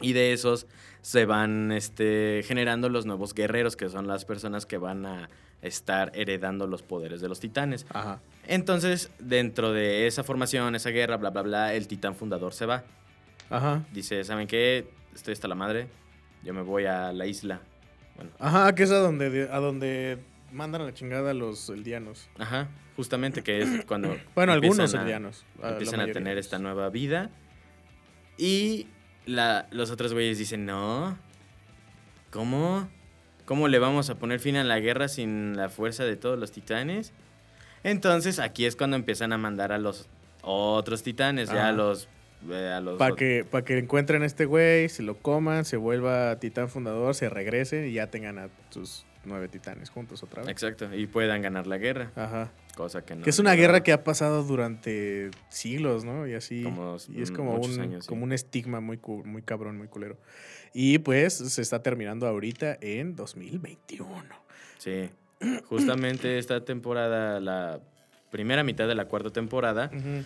S2: Y de esos se van este, generando los nuevos guerreros, que son las personas que van a estar heredando los poderes de los titanes.
S1: Ajá.
S2: Entonces, dentro de esa formación, esa guerra, bla, bla, bla, el titán fundador se va.
S1: Ajá.
S2: Dice, ¿saben qué? Estoy hasta la madre. Yo me voy a la isla. Bueno,
S1: Ajá, que es a donde, a donde mandan a la chingada a los eldianos.
S2: ajá, justamente que es cuando...
S1: Bueno, algunos
S2: empiezan a-
S1: eldianos. a
S2: empiezan a tener esta nueva vida. Y la- los otros güeyes dicen, no, ¿cómo? ¿Cómo le vamos a poner fin a la guerra sin la fuerza de todos los titanes? Entonces aquí es cuando empiezan a mandar a los otros titanes, ya
S1: Ajá.
S2: a los
S1: Para que, pa' que encuentren a este güey, se lo coman, se vuelva titán fundador, se regresen y ya tengan a sus nueve titanes juntos otra vez.
S2: Exacto, y puedan ganar la guerra,
S1: Ajá.
S2: cosa que no...
S1: que es una guerra que ha pasado durante siglos, ¿no? Y así.
S2: Como
S1: y es como un,
S2: años, sí.
S1: como un estigma muy, muy cabrón, muy culero. Y pues se está terminando ahorita en 2021.
S2: Sí, justamente esta temporada, la primera mitad de la cuarta temporada,
S1: Ujú.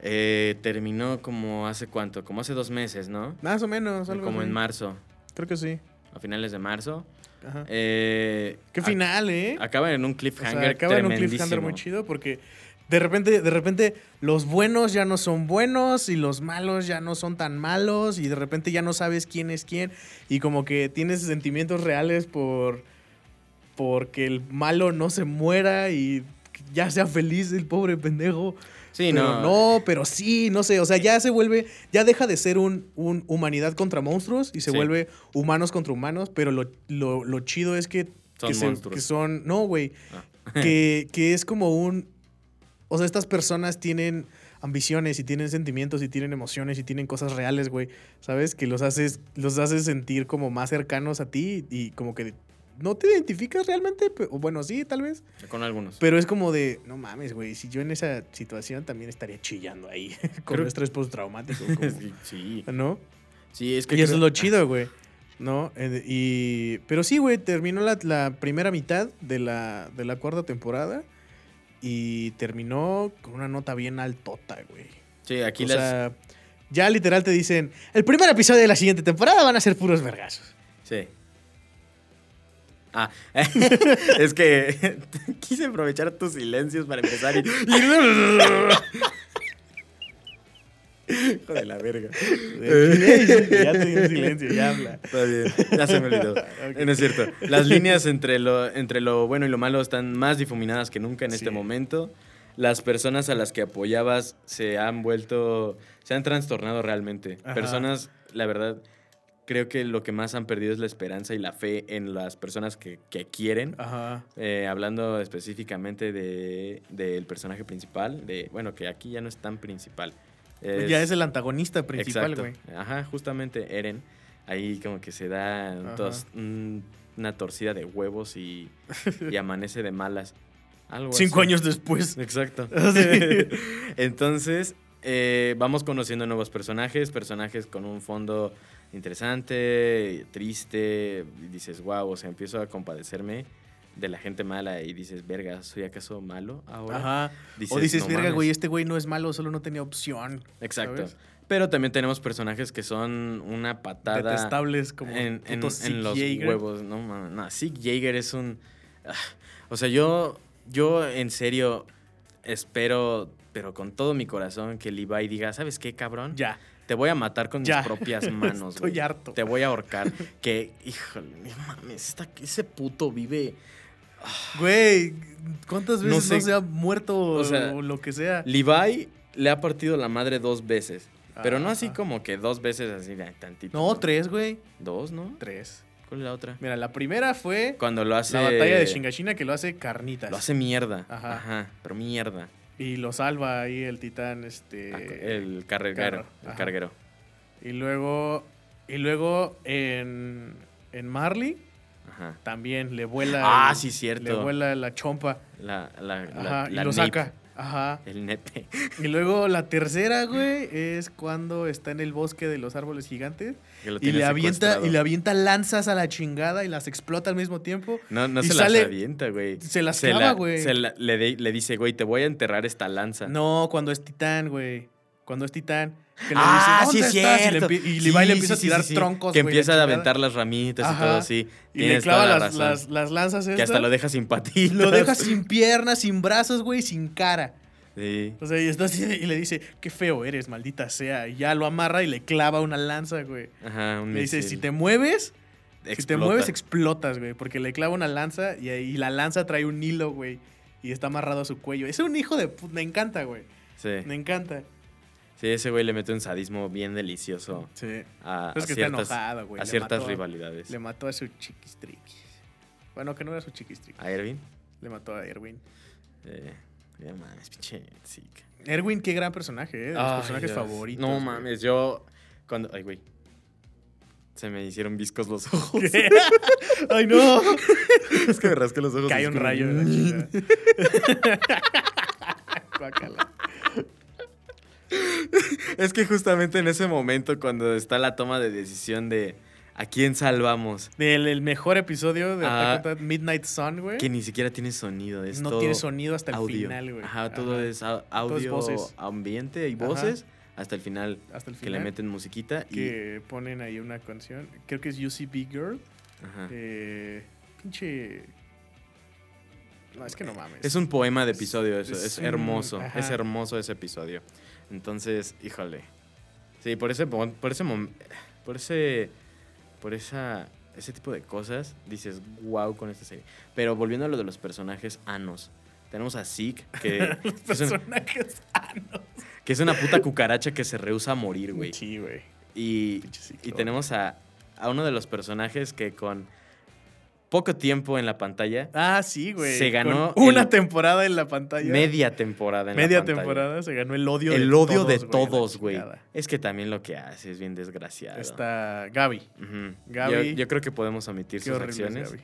S2: Eh, terminó como hace cuánto, como hace dos meses, ¿no?
S1: Más o menos, algo
S2: Como
S1: así.
S2: en marzo,
S1: Creo que sí.
S2: a finales de marzo.
S1: Ajá.
S2: Eh,
S1: Qué final, ¿eh?
S2: Acaba en un
S1: O
S2: cliffhanger
S1: sea, acaba en un cliffhanger muy chido porque de repente, de repente los buenos ya no son buenos y los malos ya no son tan malos y de repente ya no sabes quién es quién y como que tienes sentimientos reales por porque el malo no se muera y ya sea feliz el pobre pendejo.
S2: Sí,
S1: pero
S2: no.
S1: no, pero sí, no sé, o sea, ya se vuelve, ya deja de ser un, un humanidad contra monstruos y se
S2: Sí.
S1: vuelve humanos contra humanos, pero lo, lo- lo chido es que,
S2: Son
S1: que, se-
S2: monstruos.
S1: que son, no, güey,
S2: Ah.
S1: que, que es como un, o sea, estas personas tienen ambiciones y tienen sentimientos y tienen emociones y tienen cosas reales, güey, ¿sabes? Que los haces, los haces sentir como más cercanos a ti y como que no te identificas realmente, o bueno, sí, tal vez.
S2: Con algunos.
S1: Pero es como de, no mames, güey, si yo en esa situación también estaría chillando ahí con
S2: Creo-
S1: estrés postraumático. como-
S2: Sí, sí.
S1: ¿No?
S2: Sí, es que.
S1: Y eso es lo chido, güey. ¿No? Eh, y, pero sí, güey, terminó la, la primera mitad de la, de la cuarta temporada y terminó con una nota bien altota, güey.
S2: Sí, aquí
S1: o
S2: las.
S1: sea, ya literal te dicen, el primer episodio de la siguiente temporada van a ser puros vergazos.
S2: Sí. Ah, es que quise aprovechar tus silencios para empezar y. Hijo de la verga.
S1: ya te di un silencio, ya habla.
S2: Está bien, ya se me olvidó. No es cierto. Las líneas entre lo, entre lo bueno y lo malo están más difuminadas que nunca en este momento. Las personas a las que apoyabas se han vuelto, se han trastornado realmente.
S1: Ajá.
S2: Personas, la verdad, creo que lo que más han perdido es la esperanza y la fe en las personas que, que quieren.
S1: Ajá.
S2: Eh, hablando específicamente de- del personaje principal, de bueno, que aquí ya no es tan principal.
S1: ya es el antagonista principal, güey.
S2: Ajá, justamente Eren. Ahí como que se da tos- un- una torcida de huevos y, y amanece de malas. Algo
S1: Cinco
S2: así.
S1: años después.
S2: Exacto.
S1: Sí.
S2: Entonces, eh, vamos conociendo nuevos personajes, personajes con un fondo interesante, triste. Y dices, wow, o sea, empiezo a compadecerme de la gente mala y dices, verga, ¿soy acaso malo ahora?
S1: Ajá. o dices,
S2: "No
S1: verga,
S2: mames".
S1: güey, este güey no es malo, solo no tenía opción.
S2: Exacto.
S1: ¿sabes?
S2: Pero también tenemos personajes que son una patada
S1: Detestables como
S2: en, los huevos. No, mames, no, Zeke Jaeger es un... ah, O sea, yo, yo en serio espero, pero con todo mi corazón, que Levi diga, ¿sabes qué, cabrón?
S1: Ya.
S2: Te voy a matar con
S1: Ya.
S2: mis propias manos,
S1: Estoy harto.
S2: Te voy a ahorcar. que, híjole, mames, esta- ese puto vive...
S1: Güey, ¿cuántas veces no,
S2: sé.
S1: se ha muerto
S2: O sea,
S1: o lo que sea?
S2: Levi le ha partido la madre dos veces. Pero no así como que dos veces así de tantito.
S1: No, tres, güey.
S2: Dos, ¿no?
S1: Tres.
S2: ¿Cuál es la otra?
S1: Mira, la primera fue
S2: Cuando lo hace.
S1: la batalla de Shingashina que lo hace carnitas.
S2: Lo hace mierda.
S1: Ajá.
S2: Ajá. pero mierda.
S1: Y lo salva ahí el titán, este...
S2: Ah, el carguero. El carguero.
S1: Y luego... Y luego en... En Marley
S2: Ajá.
S1: también le vuela...
S2: Ah,
S1: el-
S2: sí, cierto.
S1: Le vuela la chompa.
S2: La, la,
S1: Ajá,
S2: la,
S1: y lo saca. Ajá.
S2: El nepe.
S1: Y luego la tercera, güey, es cuando está en el bosque de los árboles gigantes y le avienta y le avienta lanzas a la chingada y las explota al mismo tiempo.
S2: No, no
S1: y
S2: se
S1: sale-
S2: las avienta, güey.
S1: se las
S2: la-
S1: clava, güey.
S2: se la- le, de- le dice, güey, te voy a enterrar esta lanza.
S1: No, cuando es titán, güey. Cuando es titán. Que le
S2: ah,
S1: dice,
S2: sí,
S1: "¿Dónde
S2: es
S1: estás?" Y, le empie- y
S2: Sí,
S1: le empieza
S2: sí,
S1: a tirar
S2: sí,
S1: troncos,
S2: Que empieza a aventar las ramitas y todo así.
S1: Y le
S2: Tienes
S1: clava
S2: toda la
S1: las,
S2: razón.
S1: las, las lanzas
S2: Que hasta lo deja sin patitas.
S1: Lo deja sin piernas, sin brazos, güey, sin cara.
S2: Sí.
S1: O sea, y, así, y le dice, qué feo eres, maldita sea. Y ya lo amarra y le clava una lanza, güey.
S2: Ajá, un
S1: Le dice, si te mueves, si te mueves, explotas, güey. Porque le clava una lanza y, ahí- y la lanza trae un hilo, güey. Y está amarrado a su cuello. Es un hijo de puta. Me encanta, güey.
S2: Sí.
S1: Me encanta.
S2: Sí, ese güey le mete un sadismo bien delicioso
S1: Sí.
S2: a,
S1: Es
S2: a
S1: que está
S2: ciertas,
S1: enojado, güey.
S2: a
S1: Le
S2: ciertas
S1: mató
S2: rivalidades.
S1: Le mató a su chiquistriquis. Bueno, que no era su chiquistriquis.
S2: ¿A Erwin?
S1: Le mató a Erwin.
S2: Eh, ya mames, pinche.
S1: Erwin, qué gran personaje, ¿eh? De los
S2: Ay,
S1: personajes
S2: Dios.
S1: favoritos.
S2: No
S1: güey.
S2: mames, yo cuando... Ay, güey. Se me hicieron viscos los ojos.
S1: ¿Qué? ¡Ay, no!
S2: es que me rasqué los ojos.
S1: Cae un rayo de la chingada. Guácala.
S2: Es que justamente en ese momento cuando está la toma de decisión de a quién salvamos,
S1: Del el mejor episodio de
S2: Ah.
S1: Midnight Sun, güey.
S2: que ni siquiera tiene sonido, es
S1: No
S2: todo
S1: tiene sonido hasta el
S2: audio.
S1: final, güey.
S2: Ajá, todo
S1: Ajá.
S2: es au-
S1: es
S2: audio,
S1: voces.
S2: ambiente y
S1: Ajá.
S2: voces hasta el final
S1: Hasta el
S2: que
S1: final.
S2: le meten musiquita y
S1: que ponen ahí una canción. Creo que es UCB Girl.
S2: ajá.
S1: Eh, pinche. No, es que no mames.
S2: Es un poema de episodio eso,
S1: es
S2: hermoso, es hermoso ese episodio. Entonces, híjole. Sí, por ese por ese por ese por esa ese tipo de cosas dices, "Wow" con esta serie. Pero volviendo a lo de los personajes anos. Tenemos a Zeke que,
S1: Los personajes. No.
S2: que es una puta cucaracha que se rehúsa a morir, güey.
S1: Sí, güey.
S2: Y, y tenemos a, a uno de los personajes que con poco tiempo en la pantalla,
S1: Ah, sí, güey.
S2: Se ganó
S1: Con una
S2: el-
S1: temporada en la pantalla.
S2: media temporada en la
S1: Media
S2: pantalla.
S1: temporada se ganó el odio
S2: el
S1: de
S2: odio
S1: todos,
S2: de
S1: la
S2: todos, güey. Es que también lo que hace es bien desgraciado.
S1: Está Gaby.
S2: Ujú.
S1: Gaby.
S2: Yo, yo creo que podemos omitir
S1: Qué
S2: sus acciones.
S1: Gaby.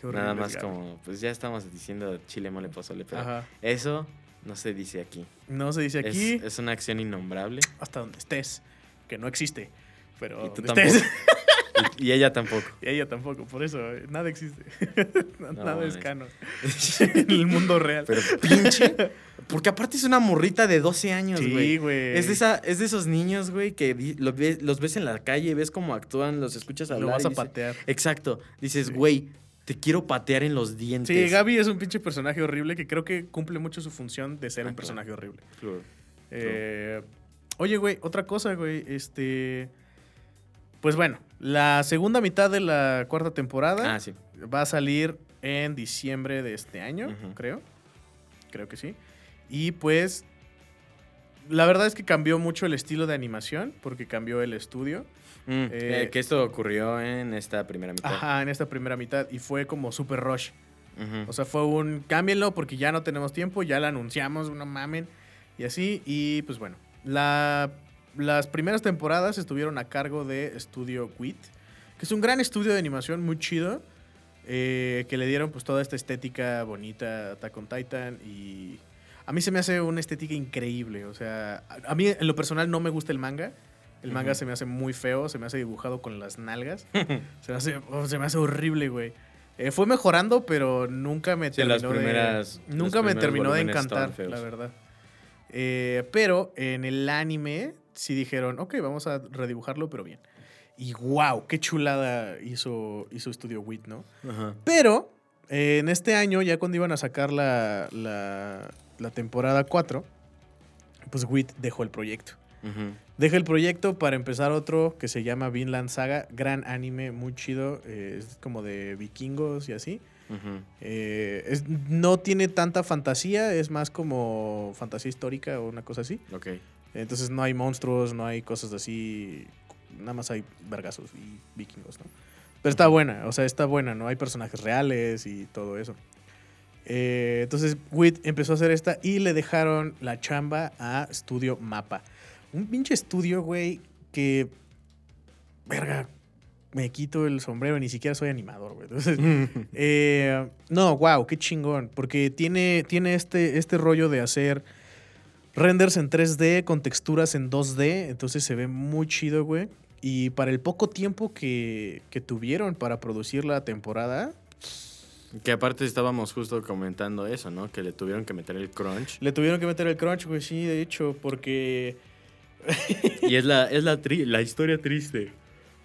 S1: Qué
S2: Nada más
S1: Gaby.
S2: como, pues ya estamos diciendo chile, mole, pozole, pero
S1: Ajá.
S2: eso no se dice aquí.
S1: No se dice aquí
S2: Es, una acción innombrable.
S1: hasta donde estés, que no existe. Pero
S2: Y tú
S1: estés.
S2: Y, y ella tampoco.
S1: Y ella tampoco, por eso, eh, nada existe.
S2: No
S1: nada es canon. en el mundo real.
S2: Pero pinche. Porque aparte es una morrita de 12 años, güey.
S1: sí, güey.
S2: Es de, esa, es de esos niños, güey, que di- lo ves- los ves en la calle, ves cómo actúan, los escuchas hablar.
S1: Lo vas
S2: y
S1: a patear.
S2: Exacto. Dices,
S1: Sí.
S2: güey, te quiero patear en los dientes.
S1: Sí, Gaby es un pinche personaje horrible que creo que cumple mucho su función de ser
S2: Ah,
S1: un
S2: claro.
S1: personaje horrible.
S2: Claro.
S1: Eh, oye, güey, otra cosa, güey. Este. Pues bueno, la segunda mitad de la cuarta temporada
S2: Ah, sí.
S1: va a salir en diciembre de este año, creo. Creo que sí. Y pues. La verdad es que cambió mucho el estilo de animación porque cambió el estudio.
S2: Mm,
S1: Eh,
S2: eh, que esto ocurrió en esta primera mitad.
S1: Ajá, en esta primera mitad. Y fue como super rush. O sea, fue un cámbienlo porque ya no tenemos tiempo, ya la anunciamos, no mamen. Y así, y pues bueno. La, las primeras temporadas estuvieron a cargo de Studio Quit, que es un gran estudio de animación muy chido, eh, que le dieron pues toda esta estética bonita a Attack on Titan y a mí se me hace una estética increíble. O sea, a, a mí en lo personal no me gusta el manga. El manga se me hace muy feo, se me hace dibujado con las nalgas. se, me hace, oh, se me hace horrible, güey. Eh, fue mejorando, pero nunca me
S2: Sí, las
S1: terminó
S2: primeras-
S1: de... Nunca me terminó de encantar, la verdad. Eh, pero en el anime sí dijeron, ok, vamos a redibujarlo, pero bien. Y wow, qué chulada hizo, hizo Studio Wit, ¿no?
S2: Ajá.
S1: Pero eh, en este año, ya cuando iban a sacar la, la, la temporada 4, pues Wit dejó el proyecto.
S2: Ujú.
S1: Deja el proyecto para empezar otro que se llama Vinland Saga, gran anime, muy chido, eh, es como de vikingos y así. Eh, es- no tiene tanta fantasía, es más como fantasía histórica o una cosa así. Entonces no hay monstruos, no hay cosas así, nada más hay vergazos y vikingos, ¿no? Pero está buena, o sea, está buena, ¿no? Hay personajes reales y todo eso. Eh, entonces Wit empezó a hacer esta y le dejaron la chamba a Studio Mapa. Un pinche estudio, güey, que... Verga, me quito el sombrero, ni siquiera soy animador, güey. Entonces, eh, no, wow, qué chingón. Porque tiene, tiene este, este rollo de hacer renders en 3D con texturas en 2D. Entonces se ve muy chido, güey. Y para el poco tiempo que, que tuvieron para producir la temporada,
S2: Que aparte estábamos justo comentando eso, ¿no? Que le tuvieron que meter el crunch.
S1: le tuvieron que meter el crunch, güey, sí, de hecho, porque...
S2: Y es la, es la, tri- la historia triste,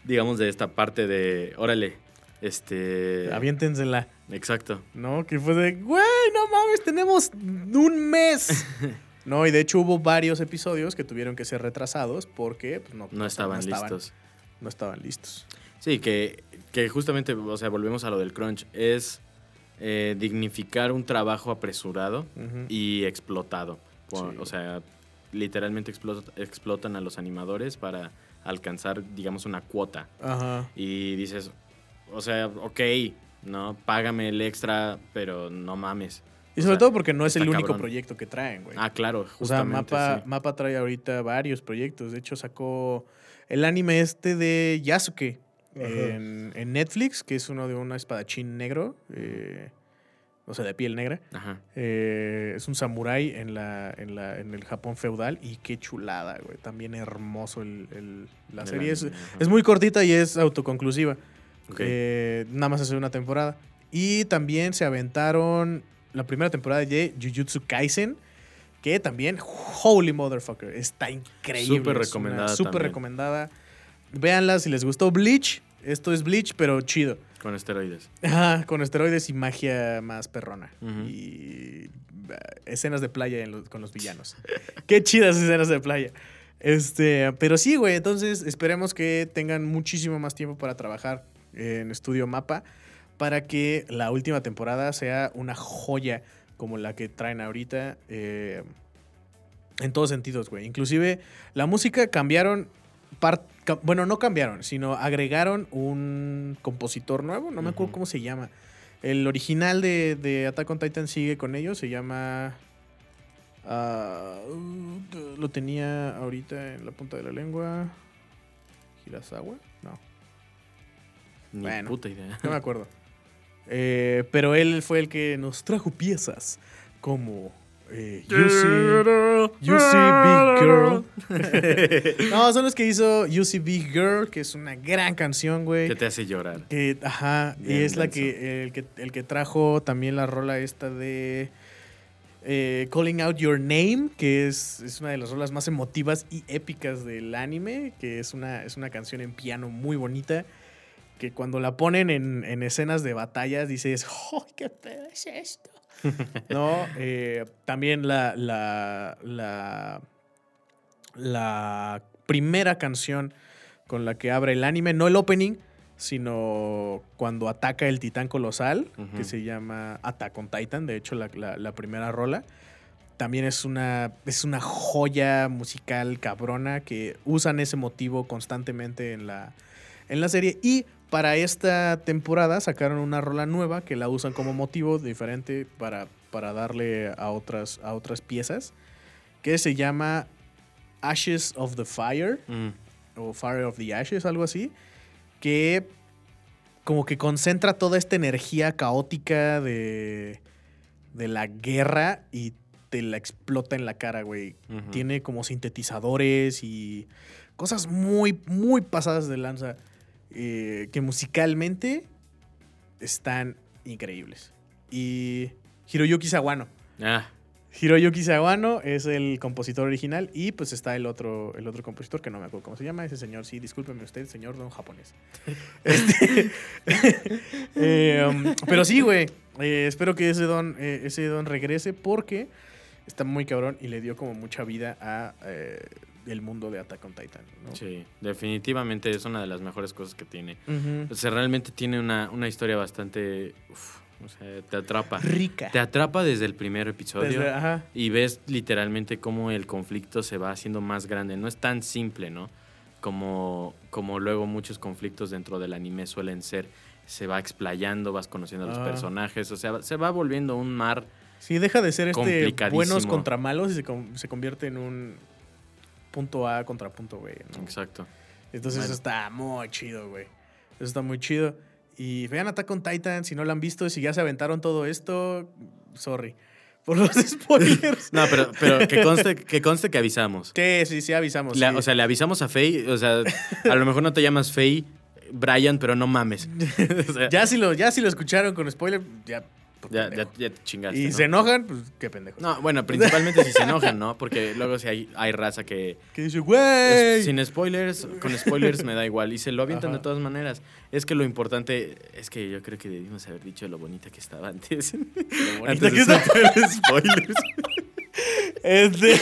S2: digamos, de esta parte de, órale, este...
S1: Aviéntensela,
S2: Exacto.
S1: ¿no? Que fue de, güey, no mames, tenemos un mes. no, y de hecho hubo varios episodios que tuvieron que ser retrasados porque pues, no,
S2: No
S1: o sea,
S2: estaban listos.
S1: No estaban listos.
S2: Sí, que, que justamente, o sea, volvemos a lo del crunch, es eh, dignificar un trabajo apresurado y explotado. Por-
S1: Sí.
S2: O sea, literalmente explot- explotan a los animadores para alcanzar, digamos, una cuota.
S1: Ajá.
S2: Y dices, o sea, ok, no, págame el extra, pero no mames.
S1: Y
S2: O
S1: sobre
S2: sea,
S1: todo porque no es el único
S2: cabrón.
S1: proyecto que traen, güey.
S2: Ah, claro,
S1: o sea,
S2: justamente.
S1: Mapa,
S2: sí.
S1: Mapa trae ahorita varios proyectos. De hecho, sacó el anime este de Yasuke en, en Netflix, que es uno de un espadachín negro, eh, o sea, de piel negra.
S2: Ajá.
S1: Eh, es un samurái en, la, en, la, en el Japón feudal y qué chulada, güey. También hermoso el, el- la
S2: El
S1: serie. Es, es muy cortita y es autoconclusiva.
S2: Ok.
S1: Eh, nada más hace una temporada. Y también se aventaron la primera temporada de Jujutsu Kaisen, que también, holy motherfucker, está increíble.
S2: Súper recomendada
S1: Súper recomendada. Véanla si les gustó Bleach. Esto es Bleach, pero chido.
S2: Con esteroides.
S1: Ajá, con esteroides y magia más perrona. Y eh, escenas de playa los- con los villanos. Qué chidas escenas de playa. Este, pero sí, güey, entonces esperemos que tengan muchísimo más tiempo para trabajar en Estudio Mapa para que la última temporada sea una joya como la que traen ahorita. eh, en todos sentidos, güey. Inclusive la música cambiaron. bueno, no cambiaron, sino agregaron un compositor nuevo. No me acuerdo cómo se llama. El original de, de Attack on Titan sigue con ellos. Se llama. ah, uh, lo tenía ahorita en la punta de la lengua. Hirasawa? No,
S2: Ni
S1: Bueno.
S2: puta idea.
S1: no me acuerdo. Eh, pero él fue el que nos trajo piezas como eh, You See, You See Big Girl. no, son los que hizo You See Big Girl, que es una gran canción, güey.
S2: Que te hace llorar.
S1: Que, ajá, y es la que el, que el que trajo también la rola esta de eh, Calling Out Your Name, que es, es una de las rolas más emotivas y épicas del anime, que es una, es una canción en piano muy bonita, que cuando la ponen en, en escenas de batallas dices, ¡oh, qué pedo es esto! no, eh, también la, la, la, la primera canción con la que abre el anime, no el opening, sino cuando ataca el titán colosal, que se llama Attack on Titan, de hecho la, la- la primera rola. También es una, es una joya musical cabrona que usan ese motivo constantemente en la, en la serie. Y para esta temporada sacaron una rola nueva que la usan como motivo diferente para, para darle a otras, a otras piezas, que se llama Ashes of the Fire
S2: Mm,
S1: o Fire of the Ashes, algo así, que como que concentra toda esta energía caótica de, de la guerra y te la explota en la cara, güey. Tiene como sintetizadores y cosas muy, muy pasadas de lanza eh, que musicalmente están increíbles. Y Hiroyuki Sawano.
S2: Ah,
S1: Hiroyuki Sawano es el compositor original y pues está el otro, el otro compositor que no me acuerdo cómo se llama, ese señor, sí, discúlpeme usted, señor don japonés. Este, eh, um, pero sí, güey, eh, espero que ese don, eh, ese don regrese porque está muy cabrón y le dio como mucha vida a el mundo de Attack on Titan. ¿no?
S2: sí, definitivamente es una de las mejores cosas que tiene. O sea, realmente tiene una, una historia bastante... uf, o sea, te atrapa.
S1: Rica.
S2: Te atrapa desde el primer episodio.
S1: Desde- ajá.
S2: Y ves literalmente cómo el conflicto se va haciendo más grande. No es tan simple, ¿no? Como, como luego muchos conflictos dentro del anime suelen ser. Se va explayando, vas conociendo a los
S1: Ah.
S2: personajes. O sea, se va volviendo un mar.
S1: Sí, deja de ser este buenos contra malos y se convierte en un punto A contra punto B. ¿no?
S2: Exacto.
S1: Entonces
S2: Bueno.
S1: eso está muy chido, güey. Eso está muy chido. Y vean Attack on Titan, si no lo han visto, si ya se aventaron todo esto, sorry. Por los spoilers.
S2: No, pero, pero que, conste, que conste que avisamos.
S1: sí, sí, sí, avisamos. Sí.
S2: O sea, le avisamos a Faye. O sea, a lo mejor no te llamas Faye, Brian, pero no mames. O sea,
S1: ya, si lo, ya si lo escucharon con spoiler, ya.
S2: Ya, ya, ya te chingaste.
S1: y
S2: ¿no?
S1: se enojan, pues qué pendejo.
S2: No, bueno, principalmente si se enojan, ¿no? Porque luego si hay, hay raza que...
S1: Que dice, güey.
S2: sin spoilers, con spoilers me da igual. Y se lo avientan
S1: Ajá.
S2: de todas maneras. Es que lo importante es que yo creo que debimos haber dicho lo bonita que estaba antes.
S1: Lo bonito
S2: antes
S1: que
S2: soltar spoilers.
S1: Este.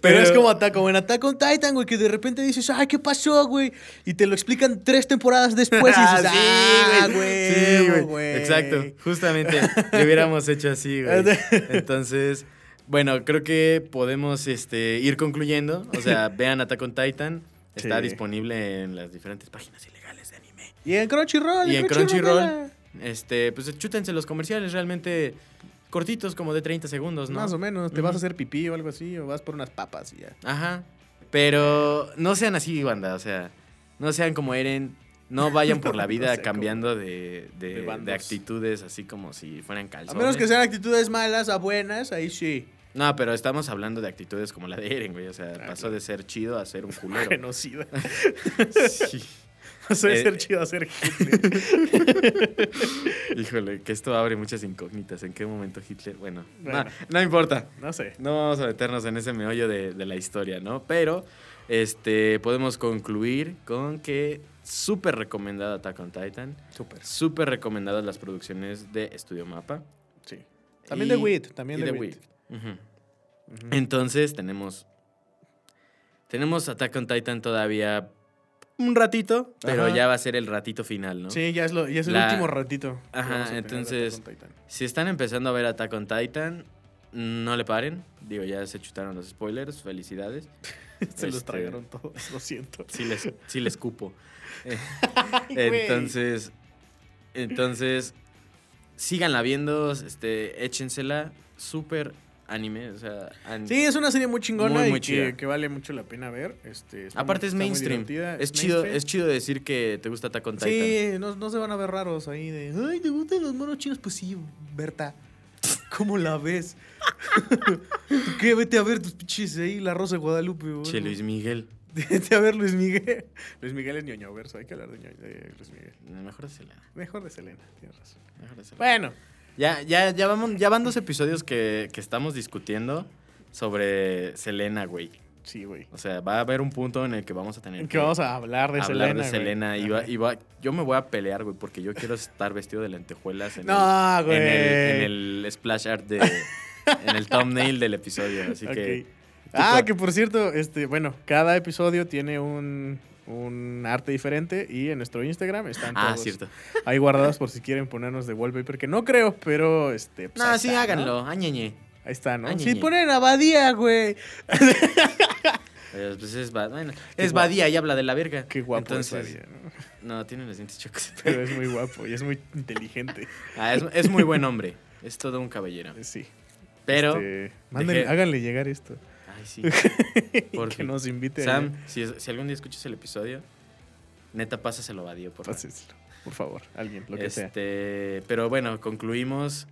S1: Pero, es como, Attack, en Attack on Titan, güey, que de repente dices, ay, ¿qué pasó, güey? Y te lo explican tres temporadas después y dices, ah, güey.
S2: Sí,
S1: güey.
S2: Exacto. Justamente lo hubiéramos hecho así, güey. Entonces, bueno, creo que podemos este, ir concluyendo. O sea, vean Attack on Titan. Está
S1: Sí.
S2: disponible en las diferentes páginas ilegales de anime.
S1: Y en Crunchyroll.
S2: Y en Crunchyroll,
S1: mira.
S2: este, pues chútense los comerciales realmente cortitos, como de 30 segundos, ¿no?
S1: Más o menos, te vas a hacer pipí o algo así, o vas por unas papas y ya.
S2: Ajá. Pero no sean así, banda. O sea, no sean como Eren. No vayan por la vida cambiando de, de-
S1: de
S2: de
S1: bandos.
S2: actitudes así como si fueran
S1: A
S2: calzones.
S1: menos que sean actitudes malas a buenas, ahí sí.
S2: No, pero estamos hablando de actitudes como la de Eren, güey. O sea,
S1: Ah,
S2: pasó
S1: claro.
S2: de ser chido a ser un culero.
S1: Genocida.
S2: Sí.
S1: De
S2: Eh,
S1: ser chido hacer Hitler.
S2: Híjole, que esto abre muchas incógnitas. ¿En qué momento Hitler? Bueno,
S1: Bueno.
S2: no, no importa.
S1: No sé.
S2: No vamos a meternos en ese meollo de, de la historia, ¿no? Pero este, podemos concluir con que súper recomendada Attack on Titan.
S1: Súper.
S2: Súper recomendadas las producciones de Estudio Mapa.
S1: Sí. También
S2: Y-
S1: de WIT. También
S2: y
S1: de,
S2: de
S1: WIT.
S2: Entonces tenemos. Tenemos Attack on Titan todavía un ratito, pero
S1: Ajá.
S2: ya va a ser el ratito final, ¿no?
S1: Sí, ya es, lo, ya es el
S2: La-
S1: último ratito.
S2: Ajá, entonces-. Si están empezando a ver Attack on Titan, no le paren. Digo, ya se chutaron los spoilers. Felicidades.
S1: Se los
S2: Este-
S1: tragaron todos, lo siento.
S2: Sí les, sí les cupo. Eh, entonces, entonces, síganla viendo, este, échensela. Súper anime. O sea,
S1: Sí, es una serie muy chingona
S2: Muy,
S1: y
S2: muy
S1: que,
S2: chida.
S1: que vale mucho la pena ver. Este,
S2: Aparte
S1: muy-
S2: es mainstream. Es chido,
S1: mainstream.
S2: es chido decir que te gusta Attack on Titan.
S1: Sí, no, no se van a ver raros ahí de, ay, ¿te gustan los monos chinos? Pues sí, Berta. ¿Cómo la ves? ¿Tú qué? Vete a ver tus pinches ahí, la Rosa de Guadalupe. o
S2: Che. Luis Miguel.
S1: Vete a ver Luis Miguel. Luis Miguel es ñoño verso, hay que hablar de, ñoño- de Luis Miguel.
S2: Mejor de Selena.
S1: Mejor de Selena, tienes razón.
S2: Mejor de Selena.
S1: Bueno,
S2: Ya, ya, ya, vamos, ya van dos episodios que, que estamos discutiendo sobre Selena, güey.
S1: sí, güey.
S2: O sea, va a haber un punto en el que vamos a tener
S1: En que vamos a hablar de
S2: hablar
S1: Selena.
S2: de Selena. Y, va- y va- yo me voy a pelear, güey, porque yo quiero estar vestido de lentejuelas en,
S1: No,
S2: el,
S1: güey.
S2: en, el, en el splash art de... en el thumbnail del episodio. Así que...
S1: Ah, que por cierto, este, bueno, cada episodio tiene un, un arte diferente y en nuestro Instagram están
S2: Ah,
S1: todos
S2: cierto.
S1: ahí guardados por si quieren ponernos de wallpaper, que no creo, pero este. pues,
S2: No, sí,
S1: está, ¿no?
S2: háganlo. Añeñe.
S1: Ahí está, ¿no?
S2: Ah,
S1: Si
S2: ñe, ñe.
S1: ponen Abadía, güey.
S2: Eh, Pues es, bueno, es. Badía y habla de la verga.
S1: Qué guapo
S2: Entonces,
S1: es Badía, ¿no?
S2: No, tiene los dientes chocos.
S1: Pero es muy guapo y es muy inteligente.
S2: Ah, es, es muy buen hombre. Es todo un caballero.
S1: Sí.
S2: Pero...
S1: Este, mándenle- háganle llegar esto.
S2: Ay, sí.
S1: que
S2: Porque
S1: nos invite.
S2: Sam, si, si algún día escuchas el episodio, neta, pásaselo a Badío, por favor.
S1: Por favor, alguien, lo que sea.
S2: Este, Pero bueno, concluimos.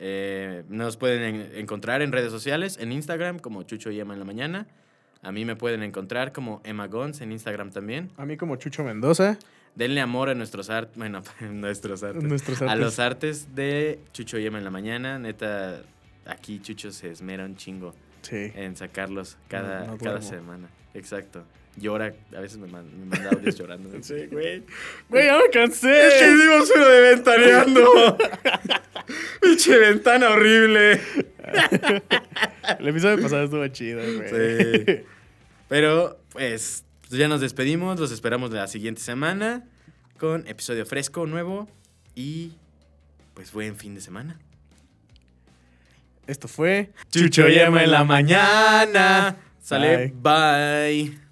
S2: Eh, nos pueden en- encontrar en redes sociales, en Instagram como Chucho y Emma en la mañana. A mí me pueden encontrar como Emma Gons en Instagram también.
S1: A mí como Chucho Mendoza,
S2: Denle amor a nuestros artes, bueno, nuestros artes.
S1: nuestros
S2: A
S1: artes.
S2: los artes de Chucho y Emma en la mañana. Neta, aquí Chucho se esmera un chingo
S1: Sí.
S2: en sacarlos cada,
S1: No- no
S2: cada semana. Exacto. Llora, a veces me, man- me manda audios llorando.
S1: Sí, güey. Güey, ya me cansé.
S2: Es que hicimos uno de ventaneando. Pinche ventana horrible.
S1: El episodio pasado estuvo chido, güey.
S2: Sí. Pero, pues, ya nos despedimos. Los esperamos la siguiente semana con episodio fresco, nuevo. Y, pues, buen fin de semana.
S1: Esto fue
S2: Chucho y Emma en la mañana. Sale, bye.